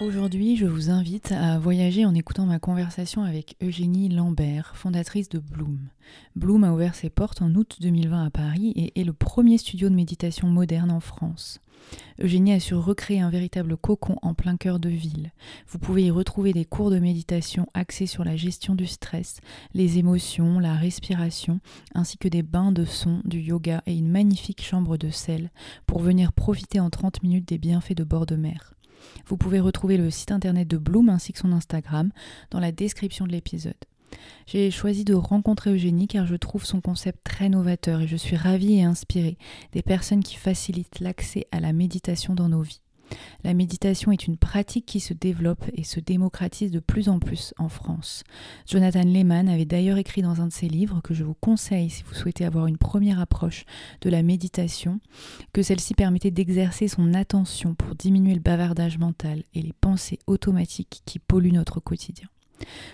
Aujourd'hui, je vous invite à voyager en écoutant ma conversation avec Eugénie Lambert, fondatrice de Bloom. Bloom a ouvert ses portes en août 2020 à Paris et est le premier studio de méditation moderne en France. Eugénie a su recréer un véritable cocon en plein cœur de ville. Vous pouvez y retrouver des cours de méditation axés sur la gestion du stress, les émotions, la respiration, ainsi que des bains de son, du yoga et une magnifique chambre de sel pour venir profiter en 30 minutes des bienfaits de bord de mer. Vous pouvez retrouver le site internet de Bloom ainsi que son Instagram dans la description de l'épisode. J'ai choisi de rencontrer Eugénie car je trouve son concept très novateur et je suis ravie et inspirée des personnes qui facilitent l'accès à la méditation dans nos vies. La méditation est une pratique qui se développe et se démocratise de plus en plus en France. Jonathan Lehman avait d'ailleurs écrit dans un de ses livres que je vous conseille si vous souhaitez avoir une première approche de la méditation, que celle-ci permettait d'exercer son attention pour diminuer le bavardage mental et les pensées automatiques qui polluent notre quotidien.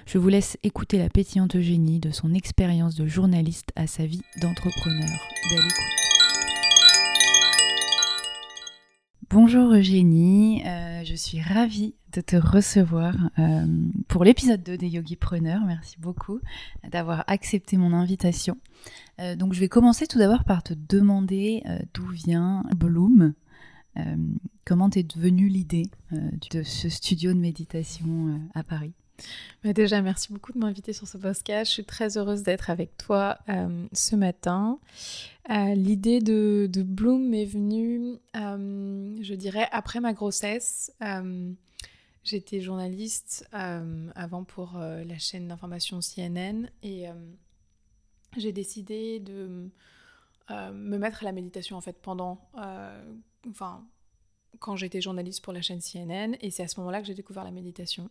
Je vous laisse écouter la pétillante Eugénie de son expérience de journaliste à sa vie d'entrepreneur. Belle écoute. Bonjour Eugénie, euh, je suis ravie de te recevoir euh, pour l'épisode 2 des Yogi Preneurs. Merci beaucoup d'avoir accepté mon invitation. Euh, donc je vais commencer tout d'abord par te demander d'où vient Bloom. comment t'es devenue l'idée de ce studio de méditation à Paris? Bah, déjà, merci beaucoup de m'inviter sur ce podcast. Je suis très heureuse d'être avec toi euh, ce matin. Euh, l'idée de, Bloom m'est venue, euh, je dirais, après ma grossesse. J'étais journaliste avant pour la chaîne d'information CNN et j'ai décidé de me mettre à la méditation en fait pendant, enfin, quand j'étais journaliste pour la chaîne CNN et c'est à ce moment-là que j'ai découvert la méditation.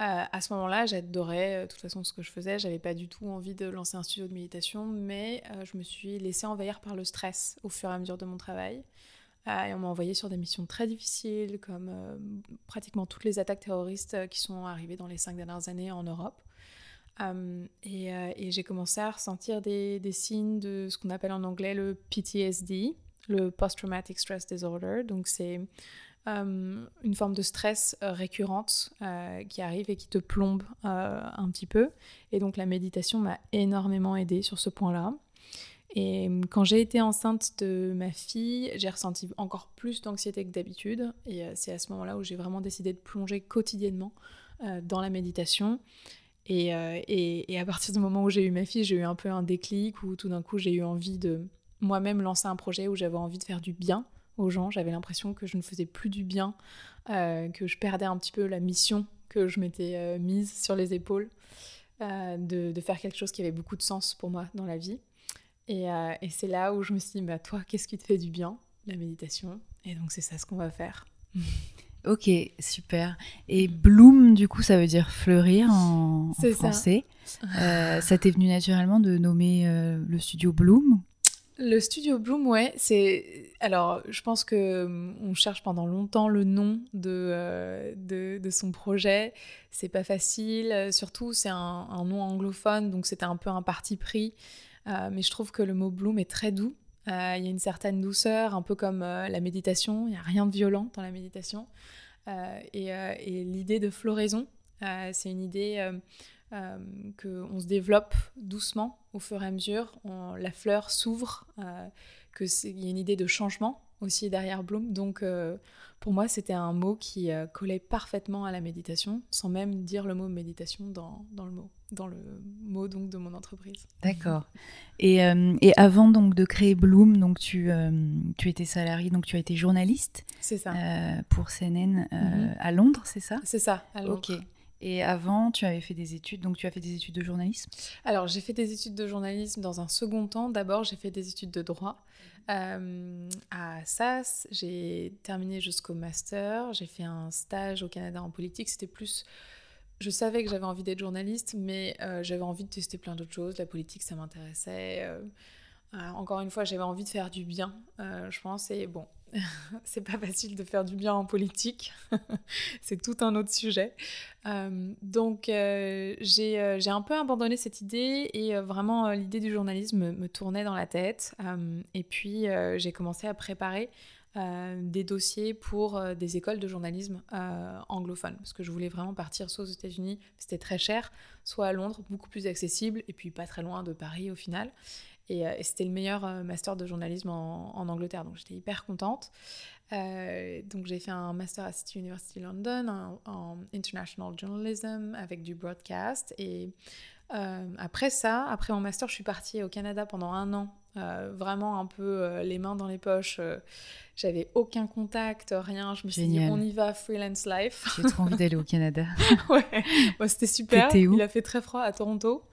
Euh, à ce moment-là, j'adorais euh, de toute façon ce que je faisais. J'avais pas du tout envie de lancer un studio de méditation, mais euh, je me suis laissée envahir par le stress au fur et à mesure de mon travail. et on m'a envoyé sur des missions très difficiles, comme pratiquement toutes les attaques terroristes qui sont arrivées dans les cinq dernières années en Europe. et, j'ai commencé à ressentir des, des signes de ce qu'on appelle en anglais le PTSD, le Post-Traumatic Stress Disorder. Donc c'est euh, une forme de stress euh, récurrente euh, qui arrive et qui te plombe un petit peu. Et donc la méditation m'a énormément aidée sur ce point-là. Et quand j'ai été enceinte de ma fille, j'ai ressenti encore plus d'anxiété que d'habitude. Et c'est à ce moment-là où j'ai vraiment décidé de plonger quotidiennement dans la méditation. Et, et, à partir du moment où j'ai eu ma fille, j'ai eu un peu un déclic où tout d'un coup j'ai eu envie de moi-même lancer un projet où j'avais envie de faire du bien aux gens. J'avais l'impression que je ne faisais plus du bien, euh, que je perdais un petit peu la mission que je m'étais euh, mise sur les épaules, euh, de, faire quelque chose qui avait beaucoup de sens pour moi dans la vie. Et, c'est là où je me suis dit, bah, toi, qu'est-ce qui te fait du bien? La méditation. Et donc c'est ça ce qu'on va faire. Ok, super. Et bloom, du coup, ça veut dire fleurir en, français. Ça, ça t'est venu naturellement de nommer le studio Bloom? Le studio Bloom, ouais, c'est. Alors, je pense que hum, on cherche pendant longtemps le nom de, euh, de, son projet. C'est pas facile. Surtout, c'est un, nom anglophone, donc c'était un peu un parti pris. Euh, mais je trouve que le mot Bloom est très doux. Euh, il y a une certaine douceur, un peu comme la méditation. Il n'y a rien de violent dans la méditation. et l'idée de floraison, c'est une idée euh, qu'on se développe doucement au fur et à mesure, la fleur s'ouvre, euh, qu'il y a une idée de changement aussi derrière Bloom. Donc pour moi, c'était un mot qui collait parfaitement à la méditation, sans même dire le mot méditation dans, dans le mot dans le mot donc de mon entreprise. D'accord. Et, et, avant donc de créer Bloom, donc tu, tu étais salarié, donc tu as été journaliste. C'est ça. pour CNN mm-hmm. à Londres, c'est ça? C'est ça, à Londres. Ok. Et avant, tu avais fait des études, donc tu as fait des études de journalisme? Alors, j'ai fait des études de journalisme dans un second temps. D'abord, j'ai fait des études de droit. Euh, à SAS, j'ai terminé jusqu'au master. J'ai fait un stage au Canada en politique. C'était plus. Je savais que j'avais envie d'être journaliste, mais euh, j'avais envie de tester plein d'autres choses. La politique, ça m'intéressait. Euh, encore une fois, j'avais envie de faire du bien, je pense. Et bon, c'est pas facile de faire du bien en politique, c'est tout un autre sujet. Euh, donc euh, euh, j'ai un peu abandonné cette idée et vraiment l'idée du journalisme me, tournait dans la tête. et puis j'ai commencé à préparer des dossiers pour des écoles de journalisme anglophones parce que je voulais vraiment partir soit aux États-Unis, c'était très cher, soit à Londres, beaucoup plus accessible et puis pas très loin de Paris au final. Euh, et, c'était le meilleur euh, master de journalisme en, Angleterre, donc j'étais hyper contente. Euh, donc j'ai fait un master à City University London en, International Journalism avec du broadcast. Et après ça, après mon master, je suis partie au Canada pendant un an, vraiment un peu les mains dans les poches. J'avais aucun contact, rien. Je me suis dit, on y va, freelance life. J'ai trop envie d'aller au Canada. ouais, c'était super. Il a fait très froid à Toronto.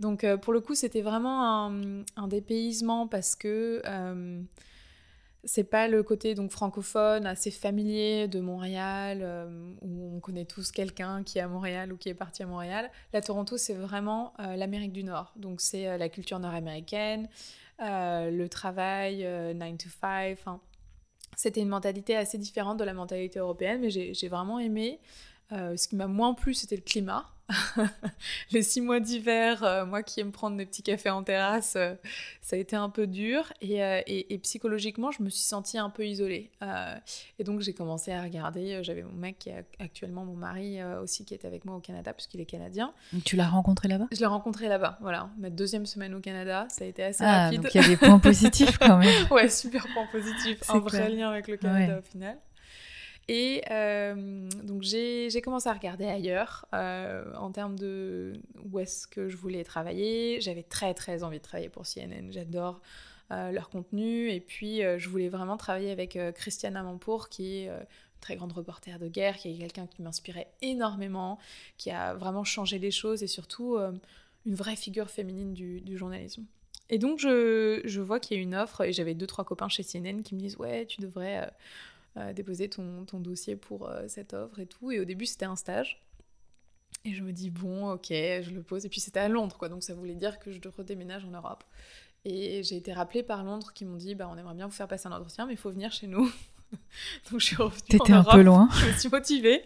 Donc euh, pour le coup, c'était vraiment un, dépaysement parce que euh, c'est pas le côté donc francophone assez familier de Montréal euh, où on connaît tous quelqu'un qui est à Montréal ou qui est parti à Montréal. La Toronto, c'est vraiment l'Amérique du Nord. Donc c'est la culture nord-américaine, le travail 9 to 5. C'était une mentalité assez différente de la mentalité européenne, mais j'ai vraiment aimé. ce qui m'a moins plu, c'était le climat. Les six mois d'hiver, euh, moi qui aime prendre des petits cafés en terrasse, euh, ça a été un peu dur. Euh, et, psychologiquement, je me suis sentie un peu isolée. et donc, j'ai commencé à regarder. J'avais mon mec qui est actuellement mon mari aussi, qui est avec moi au Canada, puisqu'il est canadien. tu l'as rencontré là-bas? Je l'ai rencontré là-bas, voilà. Ma deuxième semaine au Canada, ça a été assez ah, rapide. Donc, il y a des points positifs quand même. ouais, super points positifs. Un vrai lien avec le Canada au final. Et euh, donc j'ai commencé à regarder ailleurs euh, en termes de où est-ce que je voulais travailler. J'avais très très envie de travailler pour CNN. J'adore euh, leur contenu. Et puis je voulais vraiment travailler avec Christiane Amanpour qui est très grande reporter de guerre, qui est quelqu'un qui m'inspirait énormément, qui a vraiment changé les choses et surtout une vraie figure féminine du, journalisme. Et donc je vois qu'il y a une offre et j'avais deux trois copains chez CNN qui me disent ouais tu devrais déposer ton, ton, dossier pour euh, cette offre et tout. Et au début, c'était un stage. Et je me dis, bon, ok, je le pose. Et puis c'était à Londres, quoi. Donc ça voulait dire que je redéménage en Europe. Et j'ai été rappelée par Londres qui m'ont dit, bah, on aimerait bien vous faire passer un entretien, mais il faut venir chez nous. Donc je suis revenue. T'étais un peu loin. Je me suis motivée.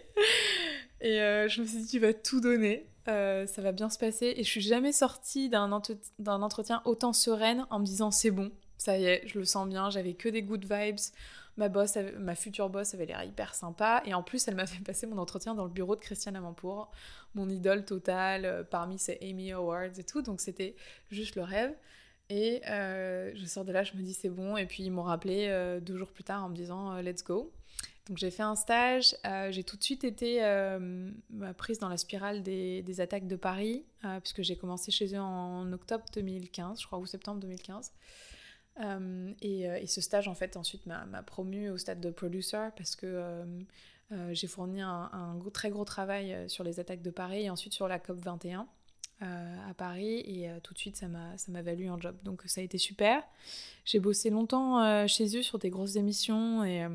Et euh, je me suis dit, tu vas tout donner. Euh, ça va bien se passer. Et je suis jamais sortie d'un entretien autant sereine en me disant, c'est bon, ça y est, je le sens bien. J'avais que des good vibes ma boss, ma future boss avait l'air hyper sympa. Et en plus, elle m'a fait passer mon entretien dans le bureau de Christiane Amanpour, mon idole totale euh, parmi ces Amy Awards et tout. Donc c'était juste le rêve. Et euh, je sors de là, je me dis c'est bon. Et puis ils m'ont rappelé euh, deux jours plus tard en me disant let's go. Donc j'ai fait un stage, j'ai tout de suite été prise dans la spirale des attaques de Paris, puisque j'ai commencé chez eux en octobre 2015, je crois, ou septembre 2015. Euh, euh, et, ce stage, en fait, ensuite m'a promu au stade de producer parce que euh, j'ai fourni un, très gros travail sur les attaques de Paris et ensuite sur la COP 21 à Paris et tout de suite ça m'a valu un job. Donc ça a été super. J'ai bossé longtemps chez eux sur des grosses émissions et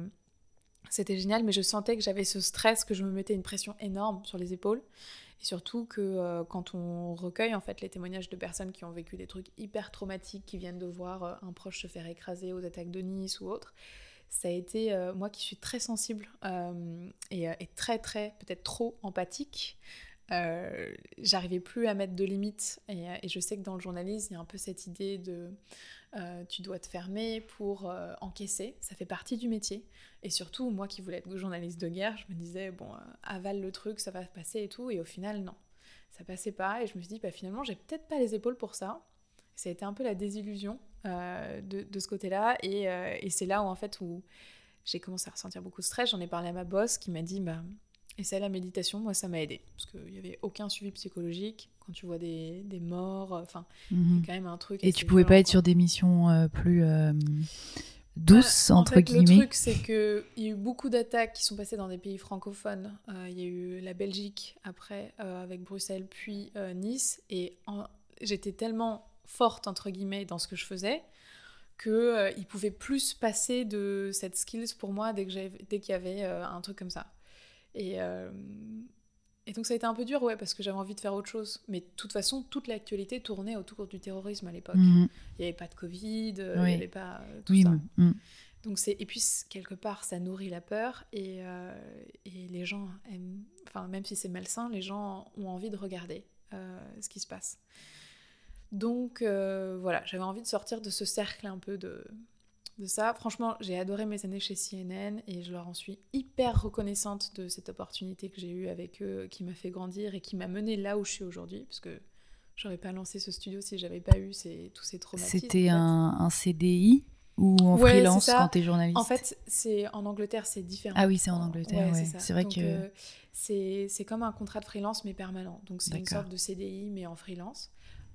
c'était génial, mais je sentais que j'avais ce stress, que je me mettais une pression énorme sur les épaules. Et surtout que euh, quand on recueille en fait les témoignages de personnes qui ont vécu des trucs hyper traumatiques, qui viennent de voir euh, un proche se faire écraser aux attaques de Nice ou autre, ça a été euh, moi qui suis très sensible et, très très peut-être trop empathique. J'arrivais plus à mettre de limites et, et, je sais que dans le journalisme il y a un peu cette idée de euh, tu dois te fermer pour euh, encaisser, ça fait partie du métier. Et surtout, moi qui voulais être journaliste de guerre, je me disais, bon, euh, avale le truc, ça va passer et tout. Et au final, non, ça passait pas. Et je me suis dit, bah, finalement, j'ai peut-être pas les épaules pour ça. ça a été un peu la désillusion. de, de, ce côté-là. Et, et c'est là où, en fait, où j'ai commencé à ressentir beaucoup de stress. J'en ai parlé à ma boss qui m'a dit, bah, essaie la méditation. Moi, ça m'a aidé. Parce qu'il n'y avait aucun suivi psychologique. Quand tu vois des, des morts, enfin, il y a quand même un truc. Et tu pouvais pas être sur des missions euh, plus douces, bah, entre guillemets. Le truc, c'est qu'il y a eu beaucoup d'attaques qui sont passées dans des pays francophones. Il y a eu la Belgique après, avec Bruxelles, puis Nice. Et j'étais tellement forte, entre guillemets, dans ce que je faisais, qu'il euh, pouvait plus passer de cette skills pour moi dès qu'il y avait euh, un truc comme ça. Et, euh, et donc ça a été un peu dur, ouais, parce que j'avais envie de faire autre chose. Mais de toute façon, toute l'actualité tournait autour du terrorisme à l'époque. Mhm. Il n'y avait pas de Covid, il n'y avait pas tout ça. Mm. Donc c'est et puis quelque part ça nourrit la peur et, et les gens aiment, enfin même si c'est malsain, les gens ont envie de regarder ce qui se passe. Donc euh, voilà, j'avais envie de sortir de ce cercle un peu de, de ça. Franchement, j'ai adoré mes années chez CNN et je leur en suis hyper reconnaissante de cette opportunité que j'ai eue avec eux, qui m'a fait grandir et qui m'a menée là où je suis aujourd'hui, parce que j'aurais pas lancé ce studio si j'avais pas eu ces, tous ces traumatismes. C'était un, CDI ou en freelance quand tu es journaliste? En fait, c'est en Angleterre, c'est différent. Ah oui, c'est en Angleterre, ouais, c'est vrai que euh, c'est comme un contrat de freelance mais permanent. Donc c'est une sorte de CDI mais en freelance.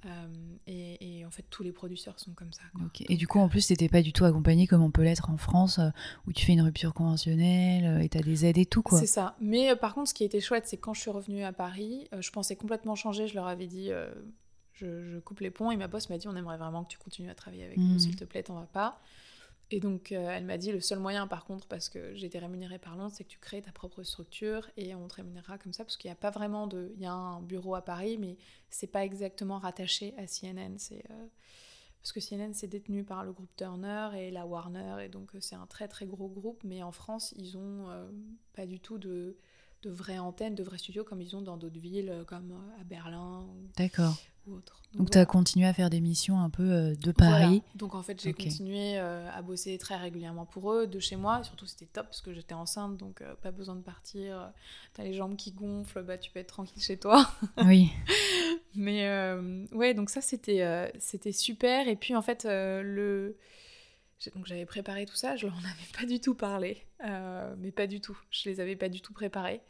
Euh, et, en fait, tous les producteurs sont comme ça. Et du coup, en plus, t'étais pas du tout accompagné comme on peut l'être en France, euh, où tu fais une rupture conventionnelle euh, et t'as des aides et tout, quoi. C'est ça. Mais par contre, ce qui était chouette, c'est quand je suis revenue à Paris, je pensais complètement changer. Je leur avais dit, je, coupe les ponts. Et ma boss m'a dit, on aimerait vraiment que tu continues à travailler avec nous, mmh. s'il te plaît, t'en vas pas. Et donc, euh, elle m'a dit le seul moyen, par contre, parce que j'étais rémunérée par Londres, c'est que tu crées ta propre structure et on te rémunérera comme ça, parce qu'il n'y a pas vraiment de. Il y a un bureau à Paris, mais c'est pas exactement rattaché à CNN. C'est. Euh, parce que CNN, c'est détenu par le groupe Turner et la Warner, et donc euh, c'est un très très gros groupe, mais en France, ils ont pas du tout de, de vraies antennes, de vrais studios comme ils ont dans d'autres villes, comme à Berlin. D'accord. Donc, tu as continué à faire des missions un peu euh, de Paris. Donc en fait, j'ai continué euh, à bosser très régulièrement pour eux, de chez moi. surtout, c'était top parce que j'étais enceinte, donc euh, pas besoin de partir. Tu as les jambes qui gonflent, bah, tu peux être tranquille chez toi. Oui. Mais ouais, donc ça, c'était c'était super. Et puis en fait, le... Donc j'avais préparé tout ça, je leur en avais pas du tout parlé, mais pas du tout. Je les avais pas du tout préparés.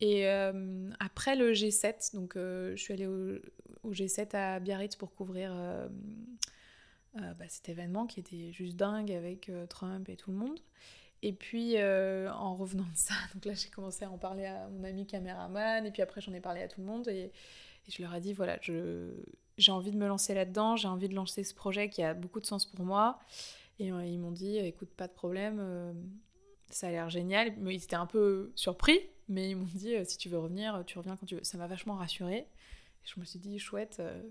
Et euh, après le G7, donc euh, je suis allée au, G7 à Biarritz pour couvrir euh, bah, cet événement qui était juste dingue avec Trump et tout le monde. Et puis en revenant de ça, donc là j'ai commencé à en parler à mon ami caméraman, et puis après j'en ai parlé à tout le monde, et, et je leur ai dit voilà, j'ai envie de me lancer là-dedans, j'ai envie de lancer ce projet qui a beaucoup de sens pour moi. Et ils m'ont dit écoute, pas de problème, ça a l'air génial. Mais ils étaient un peu surpris, mais ils m'ont dit euh, si tu veux revenir, tu reviens quand tu veux. Ça m'a vachement rassurée. je me suis dit chouette, euh,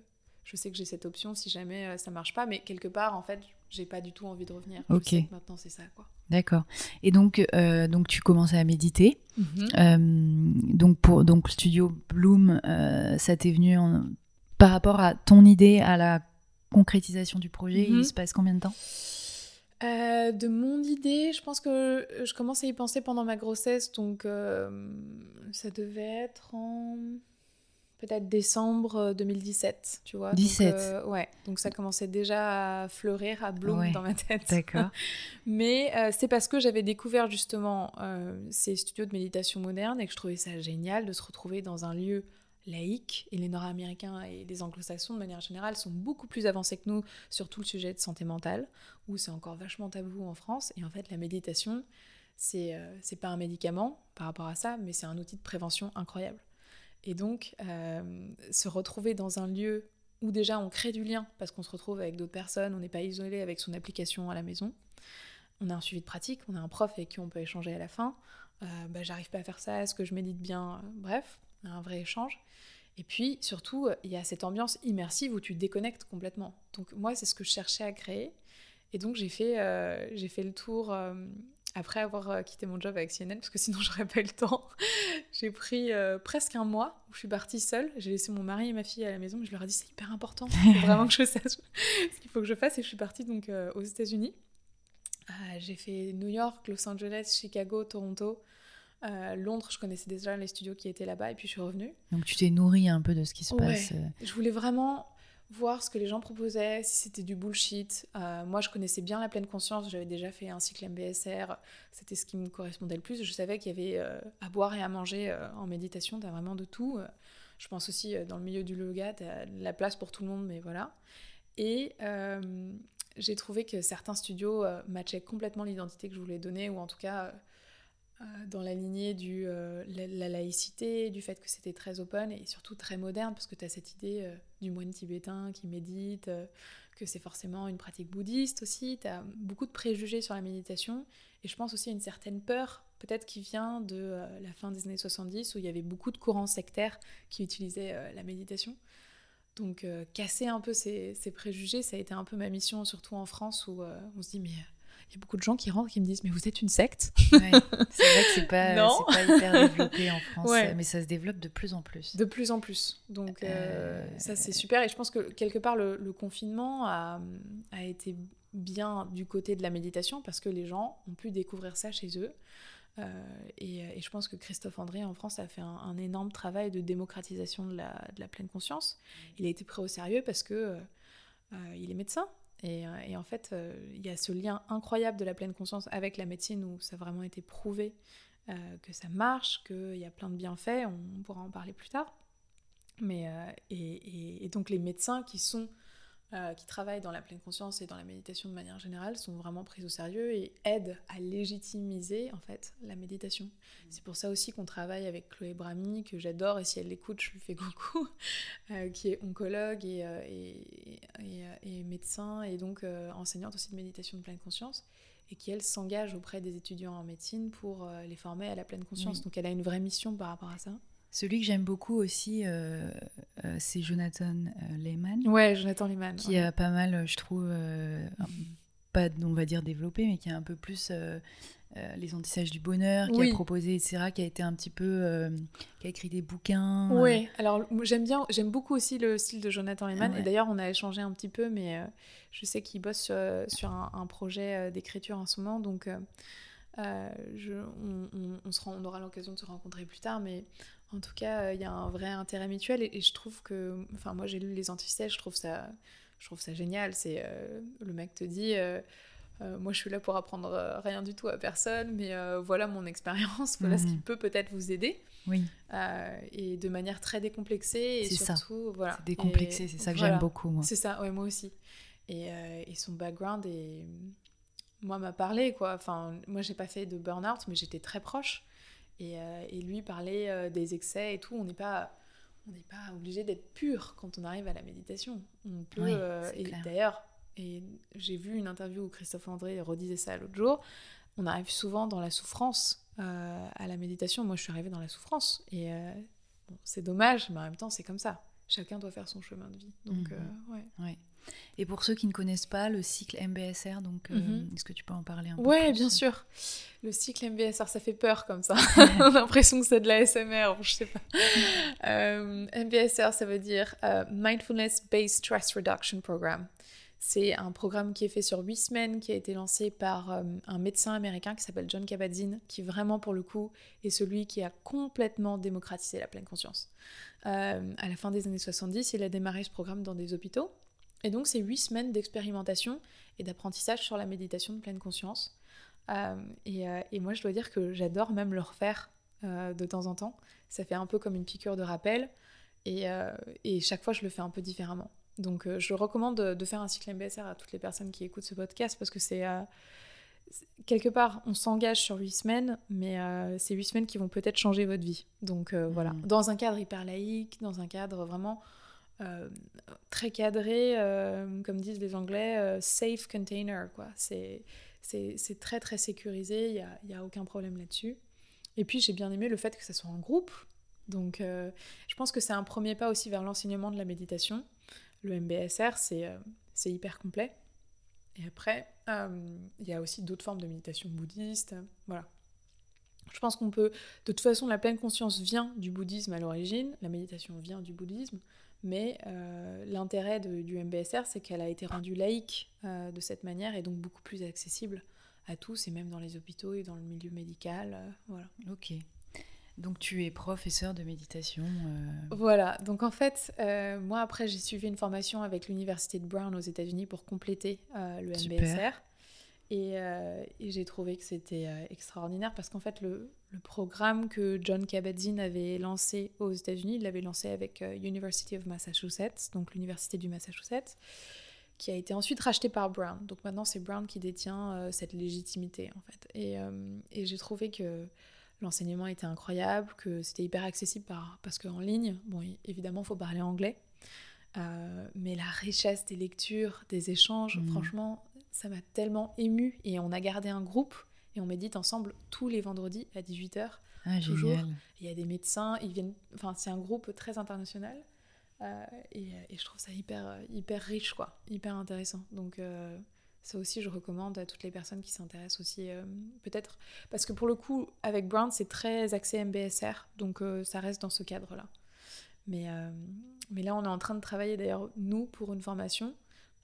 je sais que j'ai cette option si jamais euh, ça marche pas, mais quelque part en fait, j'ai pas du tout envie de revenir. Ok. maintenant c'est ça quoi. D'accord. Et donc, donc tu commençais à méditer. Mhm. donc pour donc studio Bloom, ça t'est venu par rapport à ton idée, à la concrétisation du projet. Il mhm. se passe combien de temps? Euh, de mon idée, je pense que je commence à y penser pendant ma grossesse, donc euh, ça devait être en peut-être décembre 2017, tu vois. 17. Donc, euh, ouais, donc ça commençait déjà à fleurir, à bloomer dans ma tête. D'accord. Mais c'est parce que j'avais découvert justement ces studios de méditation moderne et que je trouvais ça génial de se retrouver dans un lieu laïque et les Nord-Américains et les Anglo-Saxons de manière générale sont beaucoup plus avancés que nous sur tout le sujet de santé mentale, où c'est encore vachement tabou en France. Et en fait, la méditation, c'est euh, pas un médicament par rapport à ça, mais c'est un outil de prévention incroyable. Et donc, euh, se retrouver dans un lieu où déjà on crée du lien parce qu'on se retrouve avec d'autres personnes, on n'est pas isolé avec son application à la maison. On a un suivi de pratique, on a un prof avec qui on peut échanger à la fin. Euh, bah, J'arrive pas à faire ça, est-ce que je médite bien Bref, un vrai échange. Et puis surtout, il y a cette ambiance immersive où tu déconnectes complètement. Donc moi, c'est ce que je cherchais à créer. Et donc j'ai fait, euh, fait le tour euh, après avoir euh, quitté mon job avec CNN, parce que sinon j'aurais pas eu le temps. j'ai pris presque un mois où je suis partie seule. J'ai laissé mon mari et ma fille à la maison, mais je leur ai dit c'est hyper important, il faut vraiment que je sache ce qu'il faut que je fasse. Et je suis partie donc aux États-Unis. j'ai fait New York, Los Angeles, Chicago, Toronto. Euh, Londres, je connaissais déjà les studios qui étaient là-bas et puis je suis revenue. Donc tu t'es nourrie un peu de ce qui se passe. Euh. Je voulais vraiment voir ce que les gens proposaient, si c'était du bullshit. Euh, moi, je connaissais bien la pleine conscience, j'avais déjà fait un cycle MBSR, c'était ce qui me correspondait le plus. Je savais qu'il y avait euh, à boire et à manger euh, en méditation, t'as vraiment de tout. Je pense aussi dans le milieu du yoga, t'as la place pour tout le monde, mais voilà. Et j'ai trouvé que certains studios matchaient complètement l'identité que je voulais donner, ou en tout cas dans la lignée de euh, la, laïcité, du fait que c'était très open et surtout très moderne, parce que tu as cette idée euh, du moine tibétain qui médite, que c'est forcément une pratique bouddhiste aussi, tu as beaucoup de préjugés sur la méditation, et je pense aussi à une certaine peur, peut-être qui vient de la fin des années 70, où il y avait beaucoup de courants sectaires qui utilisaient la méditation. Donc casser un peu ces, préjugés, ça a été un peu ma mission, surtout en France, où on se dit mais il y a beaucoup de gens qui rentrent qui me disent mais vous êtes une secte C'est vrai que c'est pas, pas hyper développé en France, mais ça se développe de plus en plus. De plus en plus. Donc euh, euh, ça c'est super et je pense que quelque part le, confinement a, a, été bien du côté de la méditation parce que les gens ont pu découvrir ça chez eux. Euh, et, et, je pense que Christophe André en France a fait un, énorme travail de démocratisation de la, de la, pleine conscience. Il a été pris au sérieux parce que il est médecin euh, et, en fait, euh, il y a ce lien incroyable de la pleine conscience avec la médecine où ça a vraiment été prouvé euh, que ça marche, qu'il y a plein de bienfaits, on, pourra en parler plus tard. Mais, et, donc les médecins qui sont euh, qui travaillent dans la pleine conscience et dans la méditation de manière générale sont vraiment prises au sérieux et aident à légitimiser en fait la méditation. C'est pour ça aussi qu'on travaille avec Chloé Brami, que j'adore et si elle l'écoute, je lui fais coucou, euh, qui est oncologue et, euh, et, et, médecin et donc enseignante aussi de méditation de pleine conscience et qui elle s'engage auprès des étudiants en médecine pour les former à la pleine conscience. Donc elle a une vraie mission par rapport à ça. Celui que j'aime beaucoup aussi, euh, euh, c'est Jonathan euh, Lehman. Ouais, Jonathan Lehman. Qui a pas mal, je trouve, pas, on va dire, développé, mais qui a un peu plus les antissages du bonheur, qui a proposé, etc., qui a été un petit peu. qui a écrit des bouquins. Oui, alors j'aime bien, j'aime beaucoup aussi le style de Jonathan Lehman. Et d'ailleurs, on a échangé un petit peu, mais je sais qu'il bosse sur, un, projet d'écriture en ce moment, donc. Je, on, on, aura l'occasion de se rencontrer plus tard, mais en tout cas, il y a un vrai intérêt mutuel et, je trouve que, enfin, moi j'ai lu les antisèches, je trouve ça, je trouve ça génial. C'est euh, le mec te dit, euh, euh, moi je suis là pour apprendre rien du tout à personne, mais voilà mon expérience, voilà ce qui mhm. peut peut-être vous aider. Oui. et de manière très décomplexée et surtout, ça. voilà. Décomplexé, c'est ça que j'aime beaucoup. Moi. C'est ça, ouais, moi aussi. Et, et son background est, moi m'a parlé quoi. Enfin, moi j'ai pas fait de burn-out, mais j'étais très proche. Euh, et, lui parlait euh, des excès et tout. On n'est pas, on n'est pas obligé d'être pur quand on arrive à la méditation. On peut. Euh, et d'ailleurs, et j'ai vu une interview où Christophe André redisait ça l'autre jour. On arrive souvent dans la souffrance à la méditation. Moi, je suis arrivée dans la souffrance et c'est dommage, mais en même temps, c'est comme ça. Chacun doit faire son chemin de vie. Donc, mhm. ouais. ouais. Et pour ceux qui ne connaissent pas le cycle MBSR, donc euh, mhm. est-ce que tu peux en parler un peu Ouais, bien sûr. Le cycle MBSR, ça fait peur comme ça. On a l'impression que c'est de la SMR, je sais pas. Euh, MBSR, ça veut dire euh, Mindfulness Based Stress Reduction Program. C'est un programme qui est fait sur huit semaines, qui a été lancé par un médecin américain qui s'appelle John Kabat-Zinn, qui vraiment pour le coup est celui qui a complètement démocratisé la pleine conscience. à la fin des années 70, il a démarré ce programme dans des hôpitaux et donc, c'est huit semaines d'expérimentation et d'apprentissage sur la méditation de pleine conscience. Euh, euh, et, moi, je dois dire que j'adore même le refaire euh, de temps en temps. Ça fait un peu comme une piqûre de rappel. Et, chaque fois, je le fais un peu différemment. Donc, je recommande de, faire un cycle MBSR à toutes les personnes qui écoutent ce podcast parce que c'est. quelque part, on s'engage sur huit semaines, mais c'est huit semaines qui vont peut-être changer votre vie. Donc voilà, mmh. dans un cadre hyper laïque, dans un cadre vraiment euh, très cadré, euh, comme disent les Anglais, euh, safe container. quoi. C'est très très sécurisé, il n'y a, y a, aucun problème là-dessus. Et puis j'ai bien aimé le fait que ça soit en groupe. Donc je pense que c'est un premier pas aussi vers l'enseignement de la méditation. Le MBSR, c'est hyper complet. Et après, il y a aussi d'autres formes de méditation bouddhiste. Voilà. Je pense qu'on peut. De toute façon, la pleine conscience vient du bouddhisme à l'origine, la méditation vient du bouddhisme. Mais euh, l'intérêt du MBSR, c'est qu'elle a été rendue laïque euh, de cette manière et donc beaucoup plus accessible à tous, et même dans les hôpitaux et dans le milieu médical. Euh, voilà. Ok. Donc tu es professeur de méditation. Voilà, donc en fait, moi après j'ai suivi une formation avec l'université de Brown aux États-Unis pour compléter le Super. MBSR. Et, euh, et j'ai trouvé que c'était euh, extraordinaire parce qu'en fait, le, le programme que John Kabat-Zinn avait lancé aux États-Unis, il l'avait lancé avec euh, University of Massachusetts, donc l'université du Massachusetts, qui a été ensuite racheté par Brown. Donc maintenant, c'est Brown qui détient cette légitimité en fait. Et, et j'ai trouvé que l'enseignement était incroyable, que c'était hyper accessible par, parce qu'en ligne, bon, évidemment, il faut parler anglais. Euh, mais la richesse des lectures, des échanges, Mhm. franchement, ça m'a tellement émue. Et on a gardé un groupe et on médite ensemble tous les vendredis à 18h. Ah, Toujours. Il y a des médecins, ils viennent. Enfin, c'est un groupe très international. Euh, et, et je trouve ça hyper, hyper riche, quoi. Hyper intéressant. Donc, euh, ça aussi, je recommande à toutes les personnes qui s'intéressent aussi, peut-être. Parce que pour le coup, avec Brown, c'est très axé MBSR. Donc, ça reste dans ce cadre-là. Mais, euh, mais là, on est en train de travailler, d'ailleurs, nous, pour une formation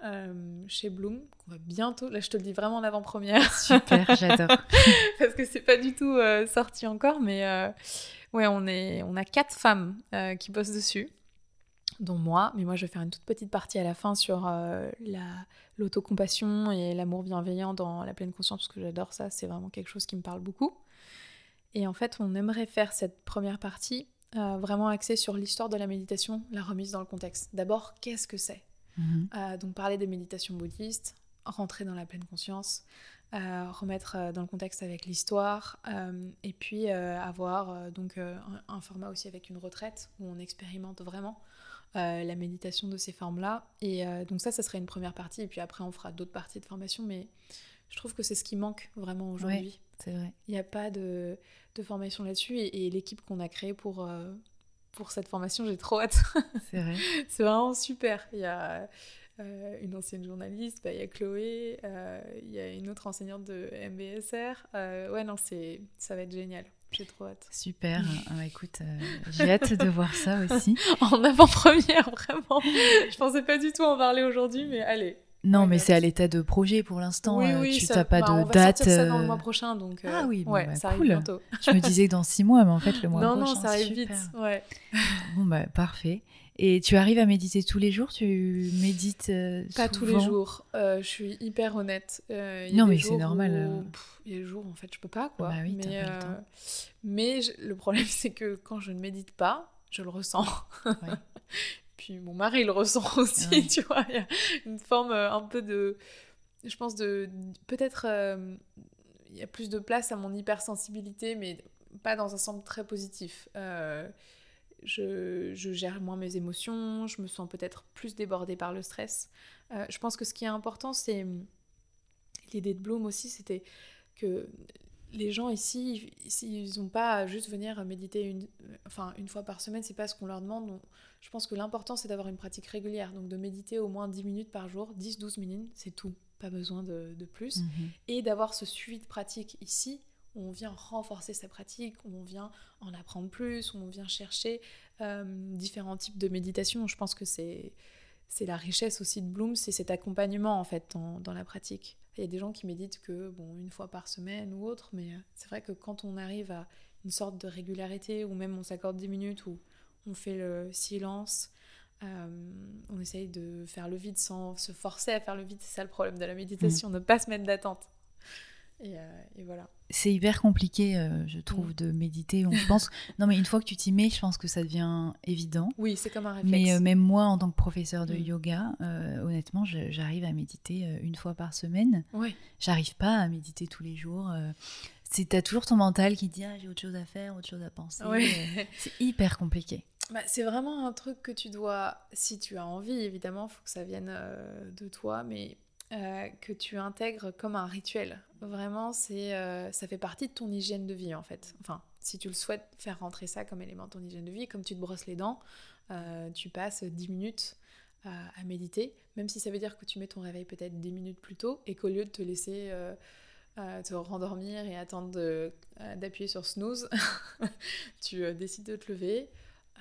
euh, chez Bloom, qu'on va bientôt. Là, je te le dis vraiment en avant-première. Super, j'adore. parce que c'est pas du tout euh, sorti encore, mais euh, ouais, on, est, on a quatre femmes qui bossent dessus, dont moi, mais moi je vais faire une toute petite partie à la fin sur la l'autocompassion et l'amour bienveillant dans la pleine conscience, parce que j'adore ça, c'est vraiment quelque chose qui me parle beaucoup. Et en fait, on aimerait faire cette première partie euh, vraiment axée sur l'histoire de la méditation, la remise dans le contexte. D'abord, qu'est-ce que c'est Mhm. euh, donc parler des méditations bouddhistes, rentrer dans la pleine conscience, euh, remettre dans le contexte avec l'histoire, et puis avoir donc un, un format aussi avec une retraite où on expérimente vraiment la méditation de ces formes-là. Et donc ça, ça serait une première partie, et puis après on fera d'autres parties de formation, mais je trouve que c'est ce qui manque vraiment aujourd'hui. C'est vrai. Il n'y a pas de, de formation là-dessus, et, et l'équipe qu'on a créée pour, euh, pour cette formation, j'ai trop hâte. C'est vrai. C'est vraiment super. Il y a euh, une ancienne journaliste, bah, il y a Chloé, euh, il y a une autre enseignante de MBSR. Ouais, non, c'est, ça va être génial. J'ai trop hâte. Super. Ah, écoute, euh, j'ai hâte de voir ça aussi. En avant-première, vraiment. Je pensais pas du tout en parler aujourd'hui, mais allez. Non, Ouais, mais mais- c'est à l'état de projet pour l'instant. oui, euh, oui, tu n'as pas bah, on de va date. ça dans le euh, mois prochain, donc. euh, Ah oui, bon, ouais, bah, ça arrive cool. bientôt. Je me disais que dans six mois, mais en fait, le mois non, prochain. non, ça arrive super. vite. Ouais. Bon, bah, parfait. Et tu arrives à méditer tous les jours? Tu médites euh, Pas tous les jours. Euh, je suis hyper honnête. Y Non, mais c'est normal, Il y a des jours, en fait, je peux pas, quoi. Bah oui, mais pas le temps. mais je- le problème, c'est que quand je ne médite pas, je le ressens. Puis mon mari le ressent aussi, Ouais. tu vois. Il y a une forme euh, un peu de. Je pense de. Peut-être. euh, Il y a plus de place à mon hypersensibilité, mais pas dans un sens très positif. Euh, je, je gère moins mes émotions, je me sens peut-être plus débordée par le stress. Euh, je pense que ce qui est important, c'est l'idée de Bloom aussi, c'était que les gens ici, ils n'ont pas à juste venir méditer une, enfin, une fois par semaine, c'est pas ce qu'on leur demande. Je pense que l'important, c'est d'avoir une pratique régulière, donc de méditer au moins 10 minutes par jour, 10-12 minutes, c'est tout, pas besoin de, de plus Mhm. et d'avoir ce suivi de pratique ici où on vient renforcer sa pratique, où on vient en apprendre plus, où on vient chercher euh, différents types de méditation. Je pense que c'est c'est la richesse aussi de Bloom, c'est cet accompagnement en fait dans, dans la pratique. Il y a des gens qui méditent que bon une fois par semaine ou autre, mais euh, c'est vrai que quand on arrive à une sorte de régularité, ou même on s'accorde 10 minutes, où on fait le silence, euh, on essaye de faire le vide sans se forcer à faire le vide, c'est ça le problème de la méditation, ne pas se mettre d'attente. Et, euh, et voilà. C'est hyper compliqué, euh, je trouve, Mm. de méditer. On- pense, non, mais une fois que tu t'y mets, je pense que ça devient évident. Oui, c'est comme un réflexe. Mais euh, même moi, en tant que professeur de Mm. yoga, honnêtement, j'arrive à méditer une fois par semaine. Ouais. J'arrive pas à méditer tous les jours. C'est t'as toujours ton mental qui dit ah, j'ai autre chose à faire, autre chose à penser. Euh, C'est hyper compliqué. Bah, c'est vraiment un truc que tu dois, si tu as envie, évidemment, il faut que ça vienne euh, de toi, mais euh, que tu intègres comme un rituel. Vraiment, c'est, euh, ça fait partie de ton hygiène de vie, en fait. Enfin, si tu le souhaites, faire rentrer ça comme élément de ton hygiène de vie, comme tu te brosses les dents, tu passes 10 minutes à, méditer, même si ça veut dire que tu mets ton réveil peut-être 10 minutes plus tôt, et qu'au lieu de te laisser... te rendormir et attendre d'appuyer sur snooze, tu décides de te lever,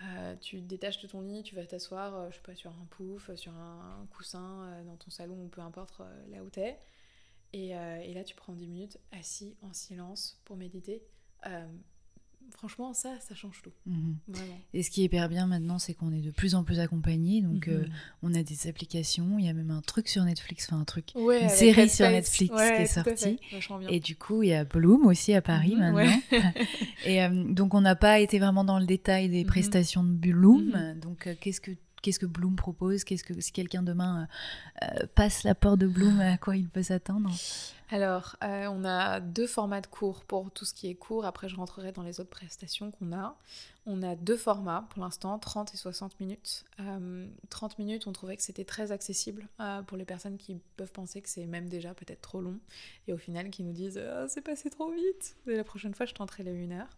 euh, tu te détaches de ton lit, tu vas t'asseoir, euh, je sais pas, sur un pouf, sur un, coussin, euh, dans ton salon ou peu importe euh, là où t'es. Et, euh, et là, tu prends 10 minutes assis en silence pour méditer. Franchement, ça, ça change tout. Mhm. Et ce qui est hyper bien maintenant, c'est qu'on est de plus en plus accompagnés. Donc, Mhm. euh, on a des applications. Il y a même un truc sur Netflix, enfin un truc, Ouais, une série sur Netflix Ouais, qui est sortie. Et du coup, il y a Bloom aussi à Paris Mhm, maintenant. ouais. Et euh, donc, on n'a pas été vraiment dans le détail des Mhm. prestations de Bloom. Mhm. Donc, euh, qu'est-ce que qu'est-ce que Bloom propose? Qu'est-ce que si quelqu'un demain euh, passe la porte de Bloom, à quoi il peut s'attendre? Alors, euh, on a deux formats de cours pour tout ce qui est cours. Après, je rentrerai dans les autres prestations qu'on a. On a deux formats pour l'instant, 30 et 60 minutes. Euh, 30 minutes, on trouvait que c'était très accessible euh, pour les personnes qui peuvent penser que c'est même déjà peut-être trop long. Et au final, qui nous disent Ah, c'est passé trop vite. Et la prochaine fois, je tenterai les 1 heure.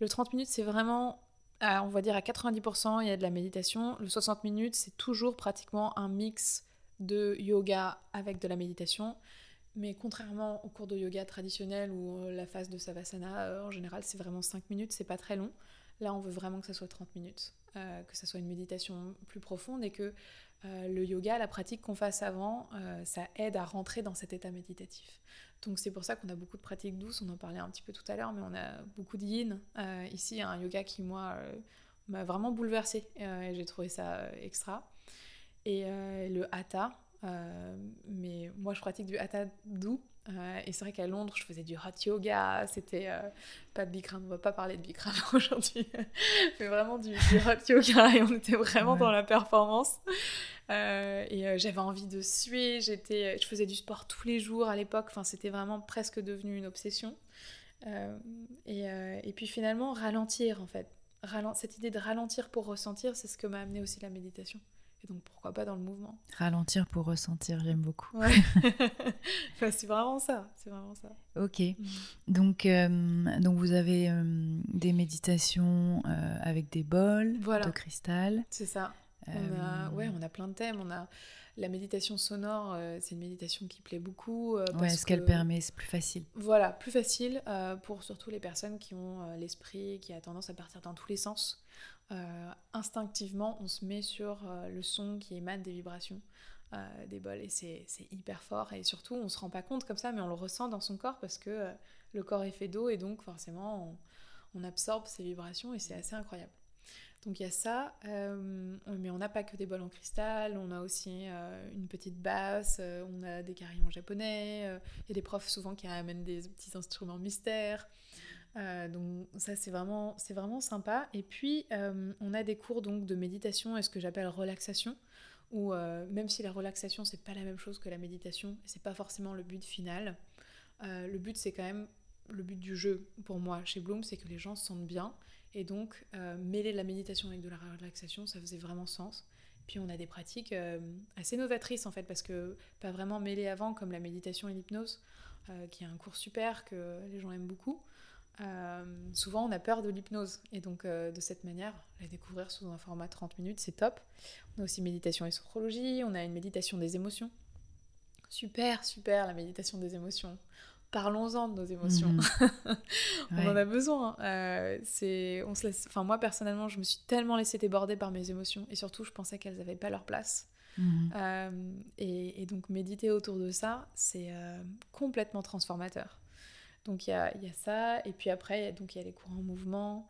Le 30 minutes, c'est vraiment, à- on va dire à 90%, il y a de la méditation. Le 60 minutes, c'est toujours pratiquement un mix de yoga avec de la méditation. Mais contrairement au cours de yoga traditionnel où euh, la phase de Savasana, euh, en général, c'est vraiment 5 minutes, c'est pas très long. Là, on veut vraiment que ça soit 30 minutes, euh, que ça soit une méditation plus profonde et que le yoga, la pratique qu'on fasse avant, ça aide à rentrer dans cet état méditatif. Donc c'est pour ça qu'on a beaucoup de pratiques douces, on en parlait un petit peu tout à l'heure, mais on a beaucoup de yin. Ici, un yoga qui, moi, m'a vraiment bouleversée et j'ai trouvé ça extra. Et le hatha, mais moi je pratique du hatha doux. euh, et c'est vrai qu'à Londres, je faisais du hot yoga. C'était euh, pas de Bikram, on va pas parler de Bikram aujourd'hui, mais vraiment du, du hot yoga. Et on était vraiment Ouais. dans la performance. Euh, et euh, j'avais envie de suer. J'étais, je faisais du sport tous les jours à l'époque. Enfin, c'était vraiment presque devenu une obsession. Euh, et, euh, et puis finalement, ralentir en fait. Ralen- cette idée de ralentir pour ressentir, c'est ce que m'a amené aussi la méditation. Et donc pourquoi pas dans le mouvement Ralentir pour ressentir, j'aime beaucoup. Ouais. Enfin, c'est vraiment ça. C'est vraiment ça. Ok. Donc, euh, donc vous avez euh, des méditations euh, avec des bols Voilà. de cristal. C'est ça. On a, ouais, on a plein de thèmes. On a la méditation sonore. c'est une méditation qui plaît beaucoup. ouais, parce ce qu'elle que- permet, c'est plus facile. Voilà, plus facile pour surtout les personnes qui ont l'esprit qui a tendance à partir dans tous les sens. Euh, instinctivement, on se met sur euh, le son qui émane des vibrations euh, des bols et c'est hyper fort. Et surtout, on se rend pas compte comme ça, mais on le ressent dans son corps parce que le corps est fait d'eau et donc forcément, on, on absorbe ces vibrations et c'est assez incroyable. Donc il y a ça, mais on n'a pas que des bols en cristal, on a aussi une petite basse, on a des carillons japonais, il y a des profs souvent qui amènent des petits instruments mystères. Euh, donc ça c'est vraiment, c'est vraiment sympa. Et puis euh, on a des cours donc de méditation et ce que j'appelle relaxation, où euh, même si la relaxation c'est pas la même chose que la méditation, c'est pas forcément le but final, le but c'est quand même le but du jeu pour moi chez Bloom, c'est que les gens se sentent bien. Et donc mêler la méditation avec de la relaxation, ça faisait vraiment sens. Puis on a des pratiques assez novatrices en fait, parce que pas vraiment mêlées avant comme la méditation et l'hypnose, qui est un cours super que les gens aiment beaucoup. Euh, souvent on a peur de l'hypnose et donc euh, de cette manière la découvrir sous un format 30 minutes c'est top on a aussi méditation et sophrologie on a une méditation des émotions super super la méditation des émotions parlons-en de nos émotions Mhm. on Ouais. en a besoin Euh, c'est on se laisse enfin moi personnellement je me suis tellement laissée déborder par mes émotions et surtout je pensais qu'elles n'avaient pas leur place Mhm. et, et donc méditer autour de ça, c'est complètement transformateur. Donc il y a, il y a ça, et puis après, il y a- donc il y a les cours en mouvement,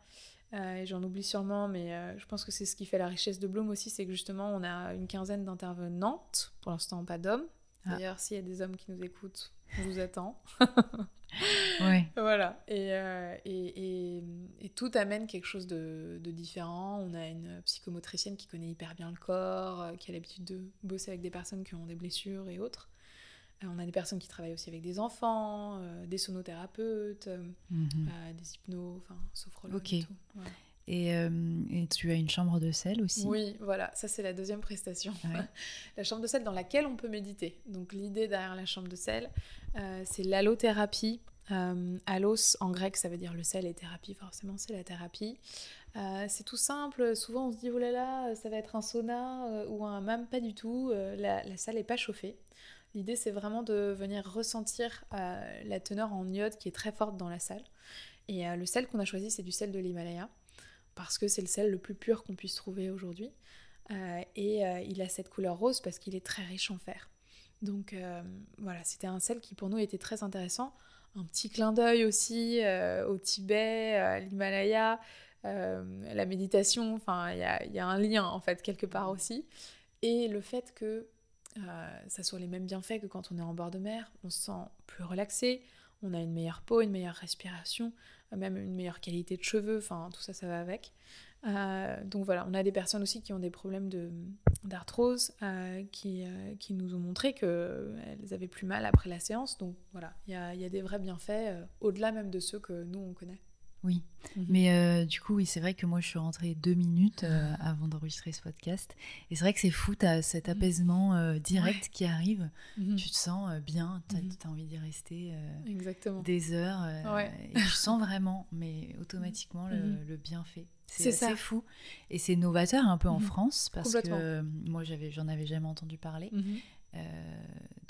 euh, et j'en oublie sûrement, mais euh, je pense que c'est ce qui fait la richesse de Bloom aussi, c'est que justement on a une quinzaine d'intervenantes, pour l'instant pas d'hommes. Ah. D'ailleurs, s'il y a des hommes qui nous écoutent, on vous attend. Ouais. Voilà, et, euh, et, et- et tout amène quelque chose de, de différent. On a une psychomotricienne qui connaît hyper bien le corps, qui a l'habitude de bosser avec des personnes qui ont des blessures et autres. Euh, on a des personnes qui travaillent aussi avec des enfants, euh, des sonothérapeutes, euh, Mhm. des hypnos, enfin sophrologues Ok. et tout. Et, euh, et tu as une chambre de sel aussi? Oui, voilà, ça c'est la deuxième prestation. Ouais. la chambre de sel dans laquelle on peut méditer. Donc l'idée derrière la chambre de sel, euh, c'est l'allothérapie. Euh, allos en grec, ça veut dire le sel et thérapie, forcément c'est la thérapie. C'est tout simple, souvent on se dit oh là là, ça va être un sauna ou un même pas du tout, la, la salle n'est pas chauffée. L'idée c'est vraiment de venir ressentir euh, la teneur en iode qui est très forte dans la salle. Et euh, le sel qu'on a choisi c'est du sel de l'Himalaya parce que c'est le sel le plus pur qu'on puisse trouver aujourd'hui. Euh, et il a cette couleur rose parce qu'il est très riche en fer. Donc voilà, c'était un sel qui pour nous était très intéressant. un petit clin d'œil aussi au Tibet, à l'Himalaya, la méditation, enfin, il y a, un lien en fait quelque part aussi. Et le fait que ça soit les mêmes bienfaits que quand on est en bord de mer, on se sent plus relaxé, on a une meilleure peau, une meilleure respiration, même une meilleure qualité de cheveux, enfin tout ça, ça va avec. Euh, donc voilà, on a des personnes aussi qui ont des problèmes d'arthrose euh, qui, euh, qui, nous ont montré qu'elles avaient plus mal après la séance. Donc voilà, il y a, y a, des vrais bienfaits au-delà même de ceux que nous on connaît. Oui, mhm. mais euh, du coup, oui, c'est vrai que moi, je suis rentrée deux minutes euh, avant d'enregistrer ce podcast. Et c'est vrai que c'est fou, tu as cet mhm. apaisement euh, direct qui arrive. Mhm. Tu te sens bien, tu as, envie d'y rester Exactement. des heures. Et tu sens vraiment, mais automatiquement, le, bienfait. C'est assez fou. Et c'est novateur un peu en France, parce que moi, j'en avais jamais entendu parler. Euh,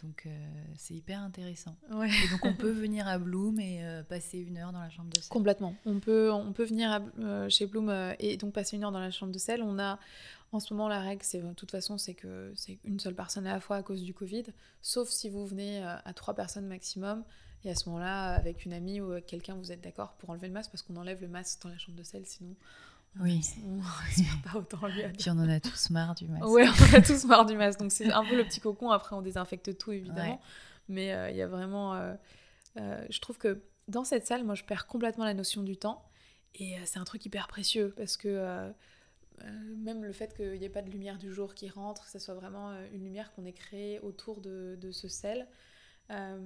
donc euh, c'est hyper intéressant. Et donc on peut venir à Bloom et euh, passer une heure dans la chambre de sel. Complètement. On peut, on peut venir chez Bloom et donc passer une heure dans la chambre de sel. On a en ce moment la règle, c'est de toute façon c'est que c'est une seule personne à la fois à cause du Covid, sauf si vous venez à trois personnes maximum. Et à ce moment-là, avec une amie ou quelqu'un, vous êtes d'accord pour enlever le masque parce qu'on enlève le masque dans la chambre de sel, sinon oui. On respire pas autant lui. Puis on en a tous marre du masque. Ouais, on en a tous marre du masque. Donc c'est un peu le petit cocon. Après, on désinfecte tout, évidemment. Mais euh, il y a vraiment. Euh, euh, je trouve que dans cette salle, moi, je perds complètement la notion du temps. Et c'est un truc hyper précieux parce que même le fait qu'il n'y ait pas de lumière du jour qui rentre, que ce soit vraiment une lumière qu'on ait créée autour de, de ce sel. Ben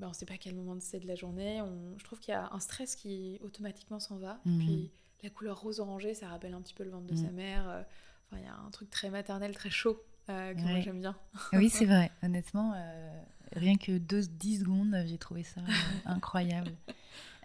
on ne sait pas à quel moment c'est de la journée. On, je trouve qu'il y a un stress qui automatiquement s'en va. Mhm. Puis la couleur rose orangée, ça rappelle un petit peu le ventre de sa mm. mère. Euh, enfin, il y a un truc très maternel, très chaud euh, que moi j'aime bien. oui, c'est vrai. Honnêtement, euh, rien que 10 secondes, j'ai trouvé ça incroyable.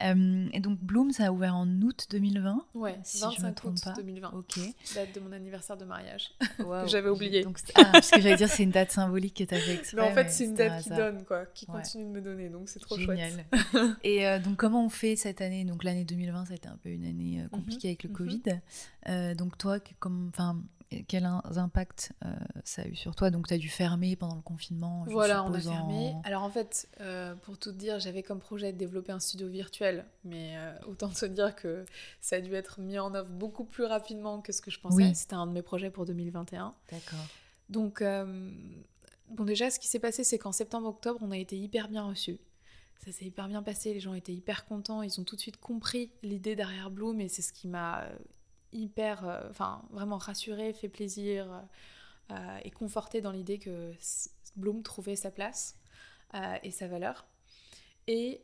Euh, et donc Bloom, ça a ouvert en août 2020 Ouais, si 25 août 2020. Ok. Date de mon anniversaire de mariage, que j'avais oublié. Donc, ah, parce que j'allais dire, c'est une date symbolique que tu avais exprès. Mais en fait, c'est une date qui donne, quoi, qui continue de me donner, donc c'est trop Génial. chouette. et euh, donc, comment on fait cette année? Donc, l'année 2020, ça a été un peu une année euh, compliquée mhm, avec le mhm. Covid. donc, toi, comme, quel impact euh, ça a eu sur toi? Donc, tu as dû fermer pendant le confinement Voilà, on a fermé. Alors, en fait, euh, pour tout dire, j'avais comme projet de développer un studio virtuel, mais euh, autant te dire que ça a dû être mis en œuvre beaucoup plus rapidement que ce que je pensais. C'était un de mes projets pour 2021. D'accord. Donc, bon, déjà, ce qui s'est passé, c'est qu'en septembre-octobre, on a été hyper bien reçus. Ça s'est hyper bien passé, les gens étaient hyper contents, ils ont tout de suite compris l'idée derrière Bloom et c'est ce qui m'a hyper, euh, enfin vraiment rassuré, fait plaisir euh, et conforté dans l'idée que Bloom trouvait sa place euh, et sa valeur. Et,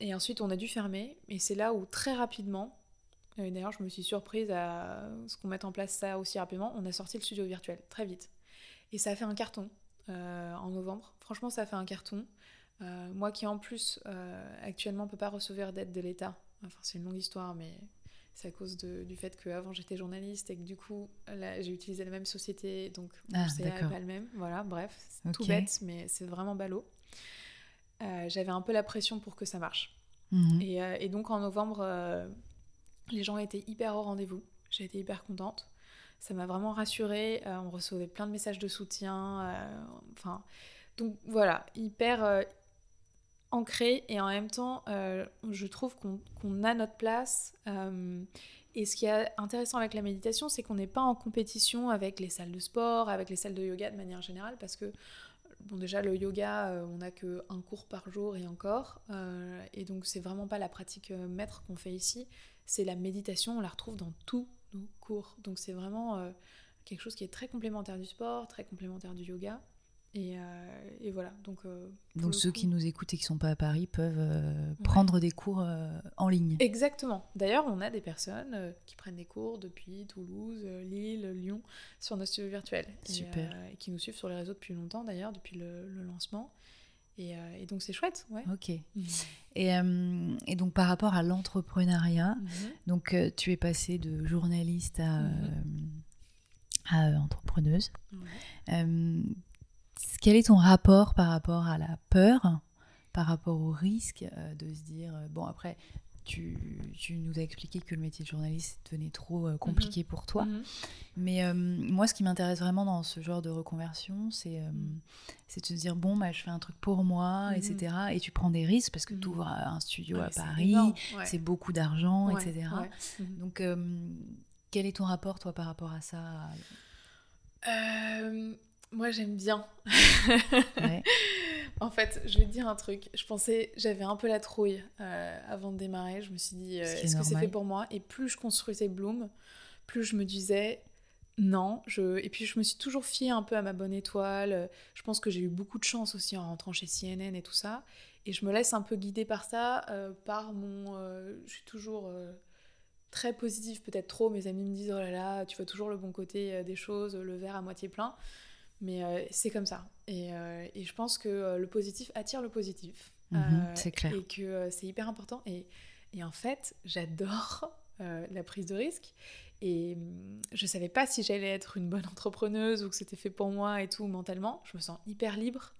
et ensuite, on a dû fermer. Et c'est là où très rapidement, d'ailleurs, je me suis surprise à ce qu'on mette en place ça aussi rapidement, on a sorti le studio virtuel très vite. Et ça a fait un carton en novembre. Franchement, ça a fait un carton. moi qui en plus actuellement ne peux pas recevoir d'aide de l'État, enfin c'est une longue histoire, mais c'est à cause du fait qu'avant j'étais journaliste et que du coup j'ai utilisé la même société, donc ah, c'est pas le même. Voilà, bref, c'est tout bête, mais c'est vraiment ballot. Euh, j'avais un peu la pression pour que ça marche. Mhm. Euh, et, donc en novembre, euh, les gens étaient hyper au rendez-vous. J'ai été hyper contente. Ça m'a vraiment rassurée. on recevait plein de messages de soutien. Enfin, donc voilà, hyper ancré et en même temps, euh, je trouve qu'on a notre place. Euh, et ce qui est intéressant avec la méditation, c'est qu'on n'est pas en compétition avec les salles de sport, avec les salles de yoga de manière générale, parce que, bon, déjà, le yoga, euh, on n'a qu'un cours par jour et encore. et donc, c'est vraiment pas la pratique maître qu'on fait ici, c'est la méditation, on la retrouve dans tous nos cours. Donc, c'est vraiment quelque chose qui est très complémentaire du sport, très complémentaire du yoga. Euh, et, voilà. Donc, euh, donc ceux qui nous écoutent et qui ne sont pas à Paris peuvent euh, prendre des cours en ligne. Exactement. D'ailleurs, on a des personnes qui prennent des cours depuis Toulouse, Lille, Lyon sur nos studios virtuels. Super. Et, qui nous suivent sur les réseaux depuis longtemps d'ailleurs, depuis le, lancement. Et, donc c'est chouette, ouais. Ok. Mhm. Et, et, donc par rapport à l'entrepreneuriat, mhm. donc tu es passée de journaliste à, mhm. à entrepreneuse. Quel est ton rapport par rapport à la peur, par rapport au risque euh, de se dire, euh, bon après, tu, tu, nous as expliqué que le métier de journaliste devenait trop euh, compliqué Mhm. pour toi. Mhm. Mais euh, moi, ce qui m'intéresse vraiment dans ce genre de reconversion, c'est euh, Mhm. c'est de se dire bon, bah, je fais un truc pour moi, Mhm. etc. Et tu prends des risques parce que Mhm. tu ouvres un studio Ouais, à Paris, ouais. c'est beaucoup d'argent, Ouais, etc. Mhm. Donc, quel est ton rapport, toi, par rapport à ça? Moi, j'aime bien. Ouais. En fait, je vais te dire un truc. Je pensais, j'avais un peu la trouille euh, avant de démarrer. Je me suis dit, euh, est est-ce que c'est fait pour moi? Et plus je construisais Bloom, plus je me disais, non. Je... Et puis, je me suis toujours fiée un peu à ma bonne étoile. Je pense que j'ai eu beaucoup de chance aussi en rentrant chez CNN et tout ça. Et je me laisse un peu guider par ça, euh, par mon. je suis toujours. très positive, peut-être trop. Mes amis me disent oh là là, tu vois toujours le bon côté des choses, le verre à moitié plein. Mais euh, c'est comme ça. Et, euh, et je pense que euh, le positif attire le positif. Mhm, c'est clair. Et que c'est hyper important. Et, et en fait, j'adore la prise de risque. Et hum, je savais pas si j'allais être une bonne entrepreneuse ou que c'était fait pour moi et tout mentalement. Je me sens hyper libre.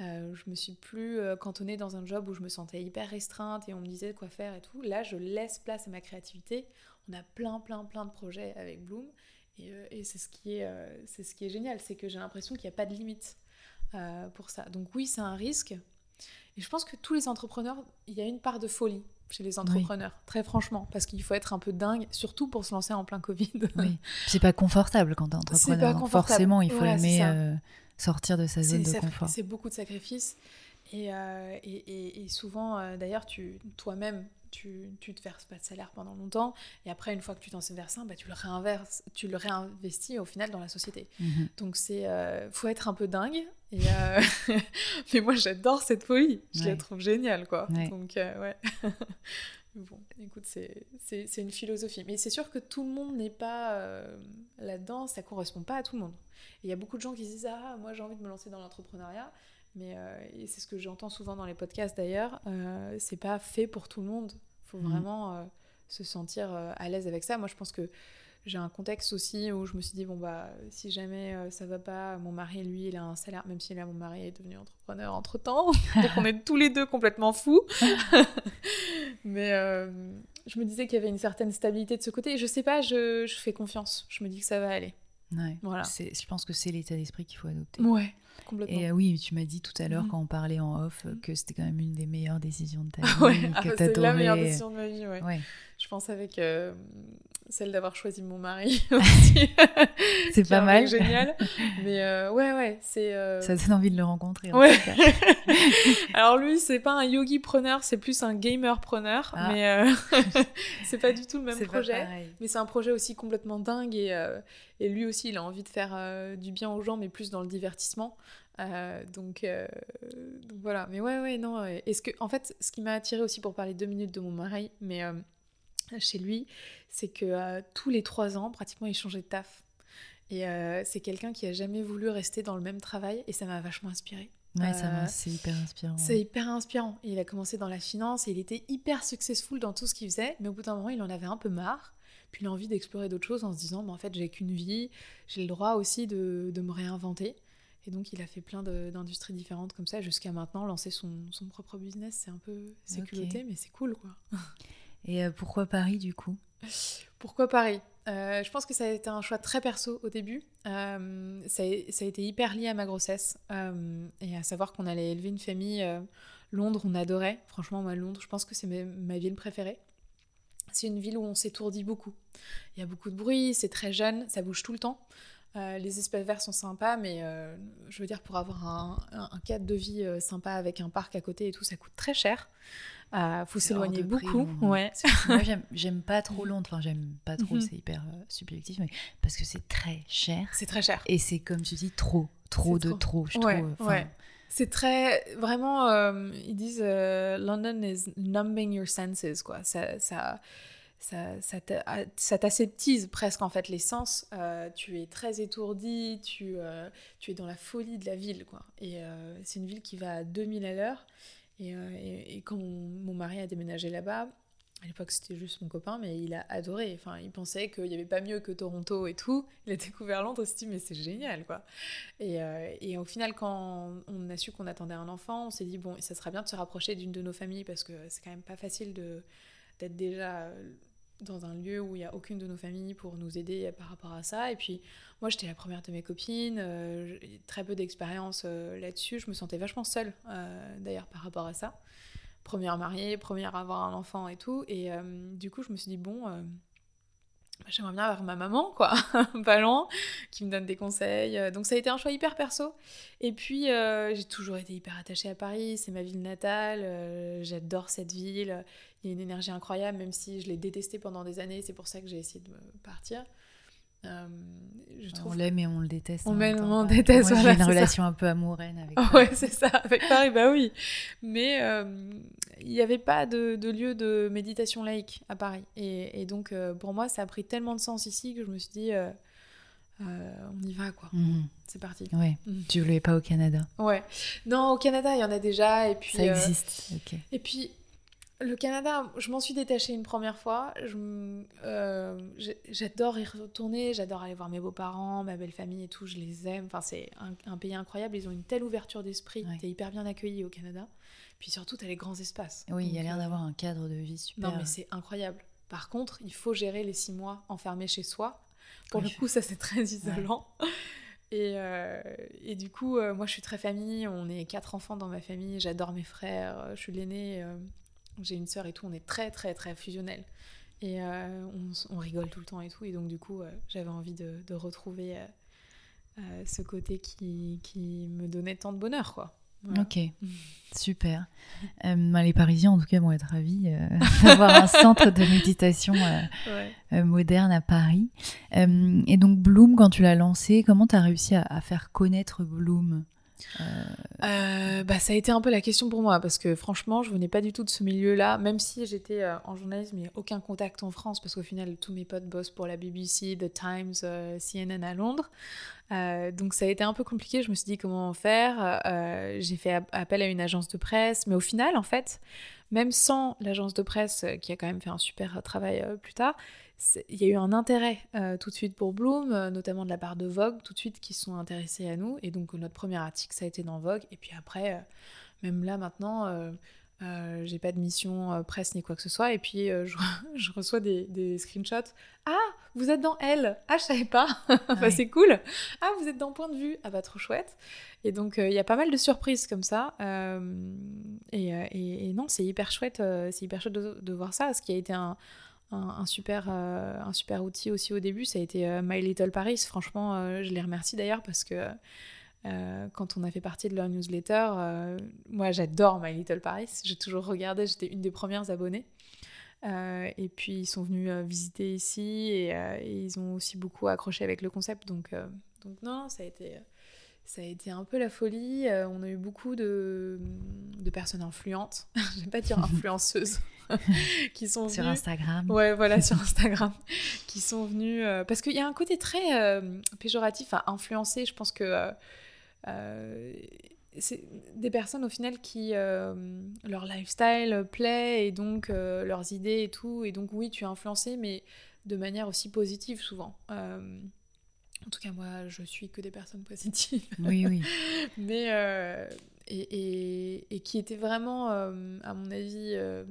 Euh, je me suis plus cantonnée dans un job où je me sentais hyper restreinte et on me disait quoi faire et tout. Là, je laisse place à ma créativité. On a plein, plein, plein de projets avec Bloom. Et, euh, et c'est ce, qui est, euh, c'est ce qui est génial, c'est que j'ai l'impression qu'il n'y a pas de limite euh, pour ça. Donc oui, c'est un risque. Et je pense que tous les entrepreneurs, il y a une part de folie chez les entrepreneurs, très franchement, parce qu'il faut être un peu dingue, surtout pour se lancer en plein Covid. Oui. C'est pas confortable quand t'es entrepreneur. pas confortable. forcément, il faut c'est aimer euh, sortir de sa zone de confort. C'est beaucoup de sacrifices. Et, euh, et, et- et souvent, euh, d'ailleurs, tu, toi-même, tu, tu te verses pas de salaire pendant longtemps. Et après, une fois que tu t'en verses un, bah, tu, le réinverses, tu le réinvestis au final dans la société. Mhm. Donc, c'est euh, faut être un peu dingue. Et, euh, Mais moi, j'adore cette folie. Je Ouais. la trouve géniale, quoi. Ouais. Donc, euh, ouais. Bon, écoute, c'est- une philosophie. Mais c'est sûr que tout le monde n'est pas là-dedans, ça correspond pas à tout le monde. Il y a beaucoup de gens qui se disent Ah, moi j'ai envie de me lancer dans l'entrepreneuriat. Mais euh, c'est ce que j'entends souvent dans les podcasts d'ailleurs, euh, c'est pas fait pour tout le monde. faut Mhm. vraiment euh, se sentir euh, à l'aise avec ça. Moi je pense que j'ai un contexte aussi où je me suis dit bon bah si jamais ça va pas, mon mari lui il a un salaire, même si là mon mari est devenu entrepreneur entre temps, donc on est tous les deux complètement fous. Mais je me disais qu'il y avait une certaine stabilité de ce côté. Et je sais pas, je, je fais confiance. Je me dis que ça va aller. Ouais. Voilà. Je pense que c'est l'état d'esprit qu'il faut adopter. Ouais. Et euh, oui, tu m'as dit tout à l'heure Mhm. quand on parlait en off euh, que c'était quand même une des meilleures décisions de ta vie, Ouais, ah c'est la meilleure décision de ma vie, ouais. Ouais. Je pense avec euh, celle d'avoir choisi mon mari aussi. C'est pas mal. génial. Mais euh, ouais, ouais, c'est. Ça donne envie de le rencontrer. en Ouais. tout cas. Alors lui, c'est pas un yogi preneur, c'est plus un gamer preneur. Ah. Mais c'est pas du tout le même projet. Mais c'est un projet aussi complètement dingue et, et lui aussi, il a envie de faire du bien aux gens, mais plus dans le divertissement. Euh, donc, euh, donc voilà. Mais ouais, ouais, non. ouais. Est-ce que, en fait, ce qui m'a attiré aussi pour parler deux minutes de mon mari, mais euh, chez lui, c'est que euh, tous les trois ans, pratiquement, il changeait de taf. Et euh, c'est quelqu'un qui a jamais voulu rester dans le même travail et ça m'a vachement inspiré. Ouais, Euh, c'est hyper inspirant. C'est hyper inspirant. Il a commencé dans la finance et il était hyper successful dans tout ce qu'il faisait, mais au bout d'un moment, il en avait un peu marre. Puis il a envie d'explorer d'autres choses en se disant, mais en fait, j'ai qu'une vie, j'ai le droit aussi de, de me réinventer. Et donc, il a fait plein d'industries différentes comme ça jusqu'à maintenant, lancer son, son propre business. C'est un peu c'est Ok. culotté, mais c'est cool, quoi. Et euh, pourquoi Paris du coup? Pourquoi Paris? Euh, Je pense que ça a été un choix très perso au début. Euh, ça, a, ça a été hyper lié à ma grossesse. Euh, et à savoir qu'on allait élever une famille. Londres, on adorait. Franchement, moi, Londres, je pense que c'est ma ville préférée. C'est une ville où on s'étourdit beaucoup. Il y a beaucoup de bruit, c'est très jeune, ça bouge tout le temps. Euh, les espaces verts sont sympas, mais euh, je veux dire, pour avoir un, un- un cadre de vie euh, sympa avec un parc à côté et tout, ça coûte très cher. Euh, faut s'éloigner prix, beaucoup. Ouais. Moi, j'aime- pas trop Londres. Enfin, j'aime pas trop, Mhm. c'est hyper subjectif, mais parce que c'est très cher. C'est très cher. Et c'est comme tu dis, trop, trop de trop. trop. Je Ouais, trouve. ouais. C'est très. Vraiment, ils disent London is numbing your senses, quoi. Ça. ça ça, t'a- ça t'aseptise presque en fait les sens. Euh, tu es très étourdi, tu, euh, tu es dans la folie de la ville. quoi. Et euh, c'est une ville qui va à 2000 à l'heure. Et, et- quand mon, mari a déménagé là-bas, à l'époque c'était juste mon copain, mais il a adoré. Enfin, il pensait qu'il n'y avait pas mieux que Toronto et tout. Il a découvert Londres, il s'est dit mais c'est génial quoi. Et, et au final, quand on a su qu'on attendait un enfant, on s'est dit bon, ça serait bien de se rapprocher d'une de nos familles parce que c'est quand même pas facile de peut-être déjà dans un lieu où il n'y a aucune de nos familles pour nous aider par rapport à ça. Et puis moi, j'étais la première de mes copines, euh, très peu d'expérience euh, là-dessus. Je me sentais vachement seule, euh, d'ailleurs, par rapport à ça. Première mariée, première à avoir un enfant et tout. Et du coup, je me suis dit, bon, j'aimerais bien avoir ma maman, quoi, pas loin, qui me donne des conseils. Donc ça a été un choix hyper perso. Et puis, j'ai toujours été hyper attachée à Paris, c'est ma ville natale, j'adore cette ville. Il y a une énergie incroyable, même si je l'ai détestée pendant des années, c'est pour ça que j'ai essayé de partir. Euh, je trouve... On l'aime et on le déteste. On l'aime, on déteste. Moi, j'ai une relation un peu amoureuse avec. Oh, ouais, c'est ça, avec Paris, bah oui. Mais euh, il n'y avait pas de, de, lieu de méditation laïque à Paris. Et, et donc, euh, pour moi, ça a pris tellement de sens ici que je me suis dit, on y va, quoi. Mhm. C'est parti. Ouais. Mhm. Tu voulais pas au Canada Ouais. Non, au Canada, il y en a déjà. Et puis, ça existe. ok. Et puis, le Canada, je m'en suis détachée une première fois. Euh, j'adore y retourner, j'adore aller voir mes beaux-parents, ma belle famille et tout, je les aime. Enfin, c'est un, pays incroyable, ils ont une telle ouverture d'esprit, tu t'es hyper bien accueilli au Canada. Puis surtout, t'as les grands espaces. Oui, il y a l'air euh, d'avoir un cadre de vie super. Non, mais c'est incroyable. Par contre, il faut gérer les six mois enfermés chez soi. Pour le coup, ça c'est très isolant. Et, euh, et, du coup, moi je suis très famille, on est quatre enfants dans ma famille, j'adore mes frères, je suis l'aînée j'ai une sœur et tout, on est très très très fusionnel. Et euh, on, rigole tout le temps et tout. Et donc du coup, euh, j'avais envie de, retrouver euh, ce côté qui, qui, me donnait tant de bonheur, quoi. Ok, super. Bah, les Parisiens, en tout cas, vont être ravis d'avoir un centre de méditation moderne à Paris. et donc, Bloom, quand tu l'as lancé, comment tu as réussi à, à, faire connaître Bloom? Euh, bah, ça a été un peu la question pour moi parce que franchement, je venais pas du tout de ce milieu-là, même si j'étais euh, en journalisme, il n'y a aucun contact en France parce qu'au final, tous mes potes bossent pour la BBC, The Times, euh, CNN à Londres. donc ça a été un peu compliqué, je me suis dit comment faire? J'ai fait appel à une agence de presse, mais au final, en fait, même sans l'agence de presse qui a quand même fait un super travail plus tard, il y a eu un intérêt euh, tout de suite pour Bloom, euh, notamment de la part de Vogue, tout de suite qui sont intéressés à nous. Et donc notre premier article, ça a été dans Vogue. Et puis après, euh, même là maintenant, j'ai pas de mission presse ni quoi que ce soit. Et puis je, reçois des, screenshots. Ah, vous êtes dans Elle Ah, je savais pas. enfin, c'est cool. Ah, vous êtes dans Point de vue. Ah bah trop chouette. Et donc il y a pas mal de surprises comme ça. Et, non, c'est hyper chouette. c'est hyper chouette de, de, voir ça. Ce qui a été un un, super, euh, un super outil aussi au début, ça a été euh, My Little Paris. Franchement, euh, je les remercie d'ailleurs parce que quand on a fait partie de leur newsletter, moi j'adore My Little Paris. J'ai toujours regardé, j'étais une des premières abonnées. et puis ils sont venus visiter ici et, ils ont aussi beaucoup accroché avec le concept. Donc, donc non, ça a été ça a été un peu la folie. on a eu beaucoup de, de personnes influentes, je vais pas dire influenceuses, qui sont sur Instagram. Ouais, voilà, sur Instagram, qui sont venus euh, parce qu'il y a un côté très euh, péjoratif à influencer. Je pense que euh, c'est des personnes au final qui leur lifestyle plaît et donc leurs idées et tout. Et donc oui, tu es influencé, mais de manière aussi positive souvent. En tout cas, moi, je suis que des personnes positives. Oui, oui. Mais, et, et, qui étaient vraiment, à mon avis, euh,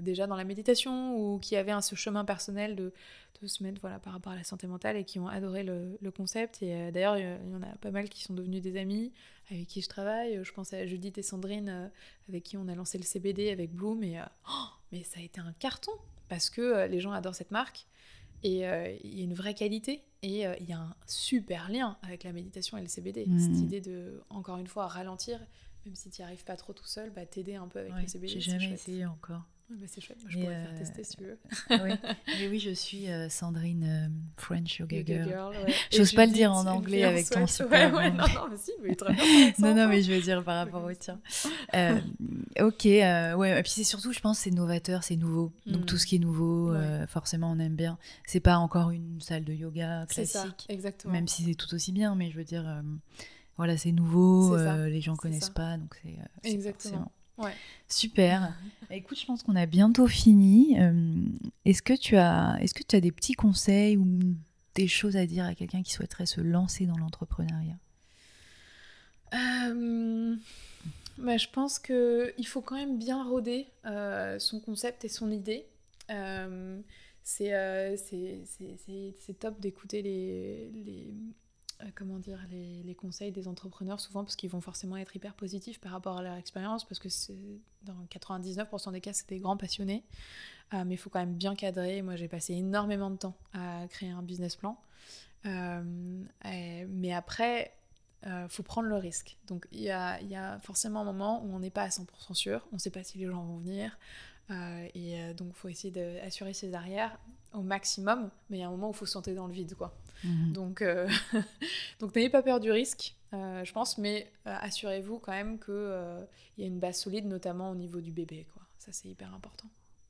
déjà dans la méditation ou qui avaient un, ce chemin personnel de, de, se mettre voilà, par rapport à la santé mentale et qui ont adoré le, le concept. Et euh, d'ailleurs, il y en a pas mal qui sont devenus des amis avec qui je travaille. Je pense à Judith et Sandrine euh, avec qui on a lancé le CBD avec Bloom. Et, oh, mais ça a été un carton parce que les gens adorent cette marque et il y a une vraie qualité et il y a un super lien avec la méditation et le CBD. Mmh. Cette idée de, encore une fois, ralentir même si tu n'y arrives pas trop tout seul, bah, t'aider un peu avec le CBD. J'ai jamais essayé encore. bah c'est chouette, je pourrais faire euh, tester si tu veux. oui. Mais oui, je suis euh, Sandrine euh, French Yoga, Girl. Girl ouais. J'ose pas le dire en anglais avec ton super. Ouais, ouais, non, non, mais si, mais très bien. non, non, mais je veux dire par rapport au tien. ok, ouais, et puis c'est surtout, je pense, c'est novateur, c'est nouveau. Donc tout mm. ce qui est nouveau, forcément, on aime bien. C'est pas encore une salle de yoga classique. Ça, exactement. Même si c'est tout aussi bien, mais je veux dire voilà, c'est nouveau, les gens connaissent pas, donc c'est exactement. Ouais. Super. Écoute, je pense qu'on a bientôt fini. Euh, est-ce que tu as, est-ce que tu as des petits conseils ou des choses à dire à quelqu'un qui souhaiterait se lancer dans l'entrepreneuriat? Euh, bah, Je pense qu'il faut quand même bien roder euh, son concept et son idée. Euh, c'est c'est top d'écouter les, les comment dire, les, les, conseils des entrepreneurs souvent parce qu'ils vont forcément être hyper positifs par rapport à leur expérience parce que dans 99% des cas c'est des grands passionnés mais il faut quand même bien cadrer moi j'ai passé énormément de temps à créer un business plan mais après euh, faut prendre le risque. Donc il y a, y a, forcément un moment où on n'est pas à 100% sûr, on ne sait pas si les gens vont venir, euh, et euh, donc il faut essayer d'assurer ses arrières au maximum, mais il y a un moment où il faut se sentir dans le vide. quoi. Mhm. Donc euh, donc n'ayez pas peur du risque, je pense, mais assurez-vous quand même qu'il y a une base solide, notamment au niveau du bébé. quoi. Ça c'est hyper important.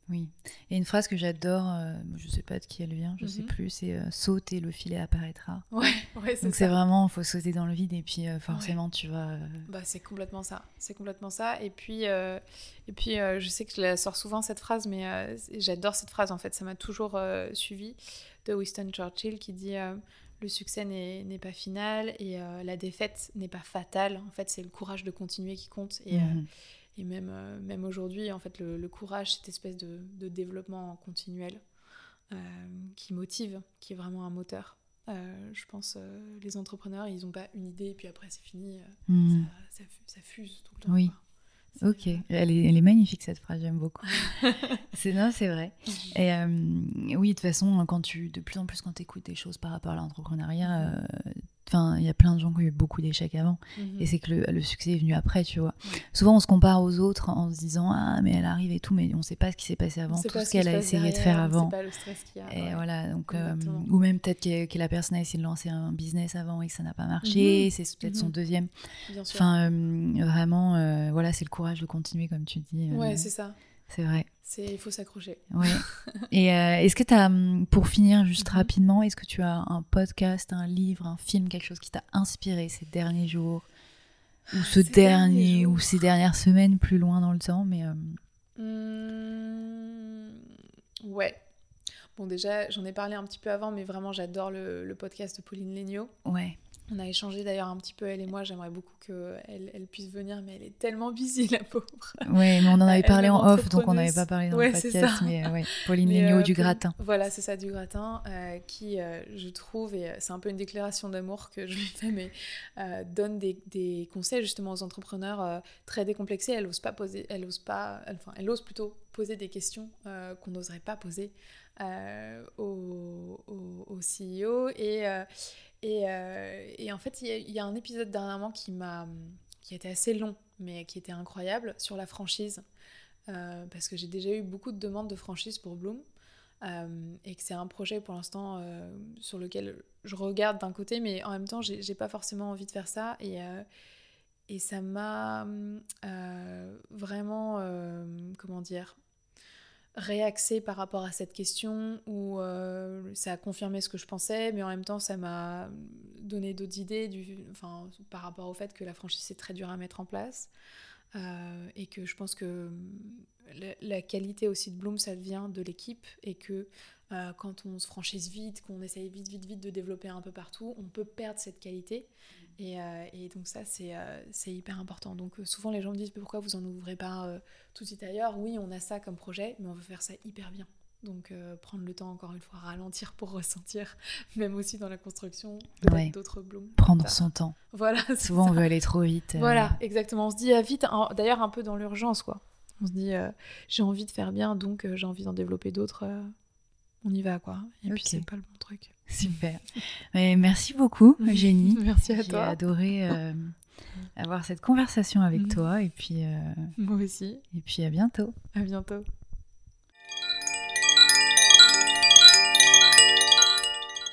Oui. Et une phrase que j'adore, euh, je ne sais pas de qui elle vient, je ne sais mhm. plus, c'est euh, sauter, le filet apparaîtra. Ouais, ouais Donc c'est vraiment, il faut sauter dans le vide et puis euh, forcément tu vas. Bah, c'est complètement ça. C'est complètement ça. Et puis, et puis je sais que je la sors souvent cette phrase, mais j'adore cette phrase en fait. Ça m'a toujours suivi de Winston Churchill qui dit le succès n'est pas final et la défaite n'est pas fatale. En fait, c'est le courage de continuer qui compte. Et, mhm. Et même, euh, même aujourd'hui, en fait, le, courage, cette espèce de, de développement continuel euh, qui motive, qui est vraiment un moteur. Euh, je pense les entrepreneurs, ils n'ont pas une idée et puis après c'est fini, hmm. ça, ça, fuse tout le temps. Oui. Ok, elle est, elle est, magnifique cette phrase, j'aime beaucoup. c'est non, c'est vrai. Et oui, de toute façon, quand tu, de plus en plus quand tu écoutes des choses par rapport à l'entrepreneuriat, mm-hmm. Enfin, il y a plein de gens qui ont eu beaucoup d'échecs avant. Mhm. Et c'est que le, succès est venu après, tu vois. Souvent, on se compare aux autres en se disant Ah, mais elle arrive et tout, mais on ne sait pas ce qui s'est passé avant, tout ce qu'elle a essayé de faire avant. Pas le stress qu'il y a. Et voilà, donc, euh, ou même peut-être que, la personne a essayé de lancer un business avant et que ça n'a pas marché. Mhm. C'est peut-être son mhm. deuxième. Enfin, euh, vraiment, euh, voilà, c'est le courage de continuer, comme tu dis. ouais, c'est ça. C'est vrai. Il faut s'accrocher. Ouais. Et euh, est-ce que tu as, hum, pour finir juste mhm. rapidement, est-ce que tu as un podcast, un livre, un film, quelque chose qui t'a inspiré ces derniers jours Ou ce dernier, ou ces dernières semaines plus loin dans le temps mais euh... Ouais. Bon, déjà, j'en ai parlé un petit peu avant, mais vraiment, j'adore le, le, podcast de Pauline Legnaud. Ouais. On a échangé d'ailleurs un petit peu, elle et moi. J'aimerais beaucoup qu'elle elle puisse venir, mais elle est tellement busy, la pauvre. Oui, mais on en avait parlé en off, donc on n'avait pas parlé dans le podcast. Mais ouais, Pauline Legnaud euh, du Gratin. Voilà, c'est ça, du Gratin, euh, qui, euh, je trouve, et c'est un peu une déclaration d'amour que je lui fais, mais donne des, des, conseils justement aux entrepreneurs très décomplexés. Elle ose pas poser, elle ose pas, enfin, elle ose plutôt poser des questions qu'on n'oserait pas poser au, au, au, CEO. Et euh, et, en fait, il y, a un épisode dernièrement qui m'a qui été assez long, mais qui était incroyable, sur la franchise. Euh, parce que j'ai déjà eu beaucoup de demandes de franchise pour Bloom. Euh, et que c'est un projet pour l'instant sur lequel je regarde d'un côté, mais en même temps, j'ai pas forcément envie de faire ça. Et, et ça m'a vraiment, comment dire, réaxé par rapport à cette question où euh, ça a confirmé ce que je pensais, mais en même temps ça m'a donné d'autres idées par rapport au fait que la franchise c'est très dur à mettre en place euh, et que je pense que la, qualité aussi de Bloom ça vient de l'équipe et que euh, quand on se franchise vite, qu'on essaye vite vite vite de développer un peu partout, on peut perdre cette qualité euh, et, donc ça, c'est hyper important. Donc souvent, les gens me disent, pourquoi vous en ouvrez pas tout de suite ailleurs? Oui, on a ça comme projet, mais on veut faire ça hyper bien. Donc prendre le temps, encore une fois, ralentir pour ressentir, même aussi dans la construction, d'autres blooms. Prendre son temps. Voilà. Souvent, on veut aller trop vite. Voilà, exactement. On se dit ah, vite, d'ailleurs un peu dans l'urgence, quoi. On se dit, j'ai envie de faire bien, donc j'ai envie d'en développer d'autres. on y va, quoi. Et puis, c'est pas le bon truc. Super. Mais merci beaucoup, Eugénie. merci à toi. J'ai adoré euh, avoir cette conversation avec mm. toi. Et puis, euh, Moi aussi. Et puis à bientôt. À bientôt.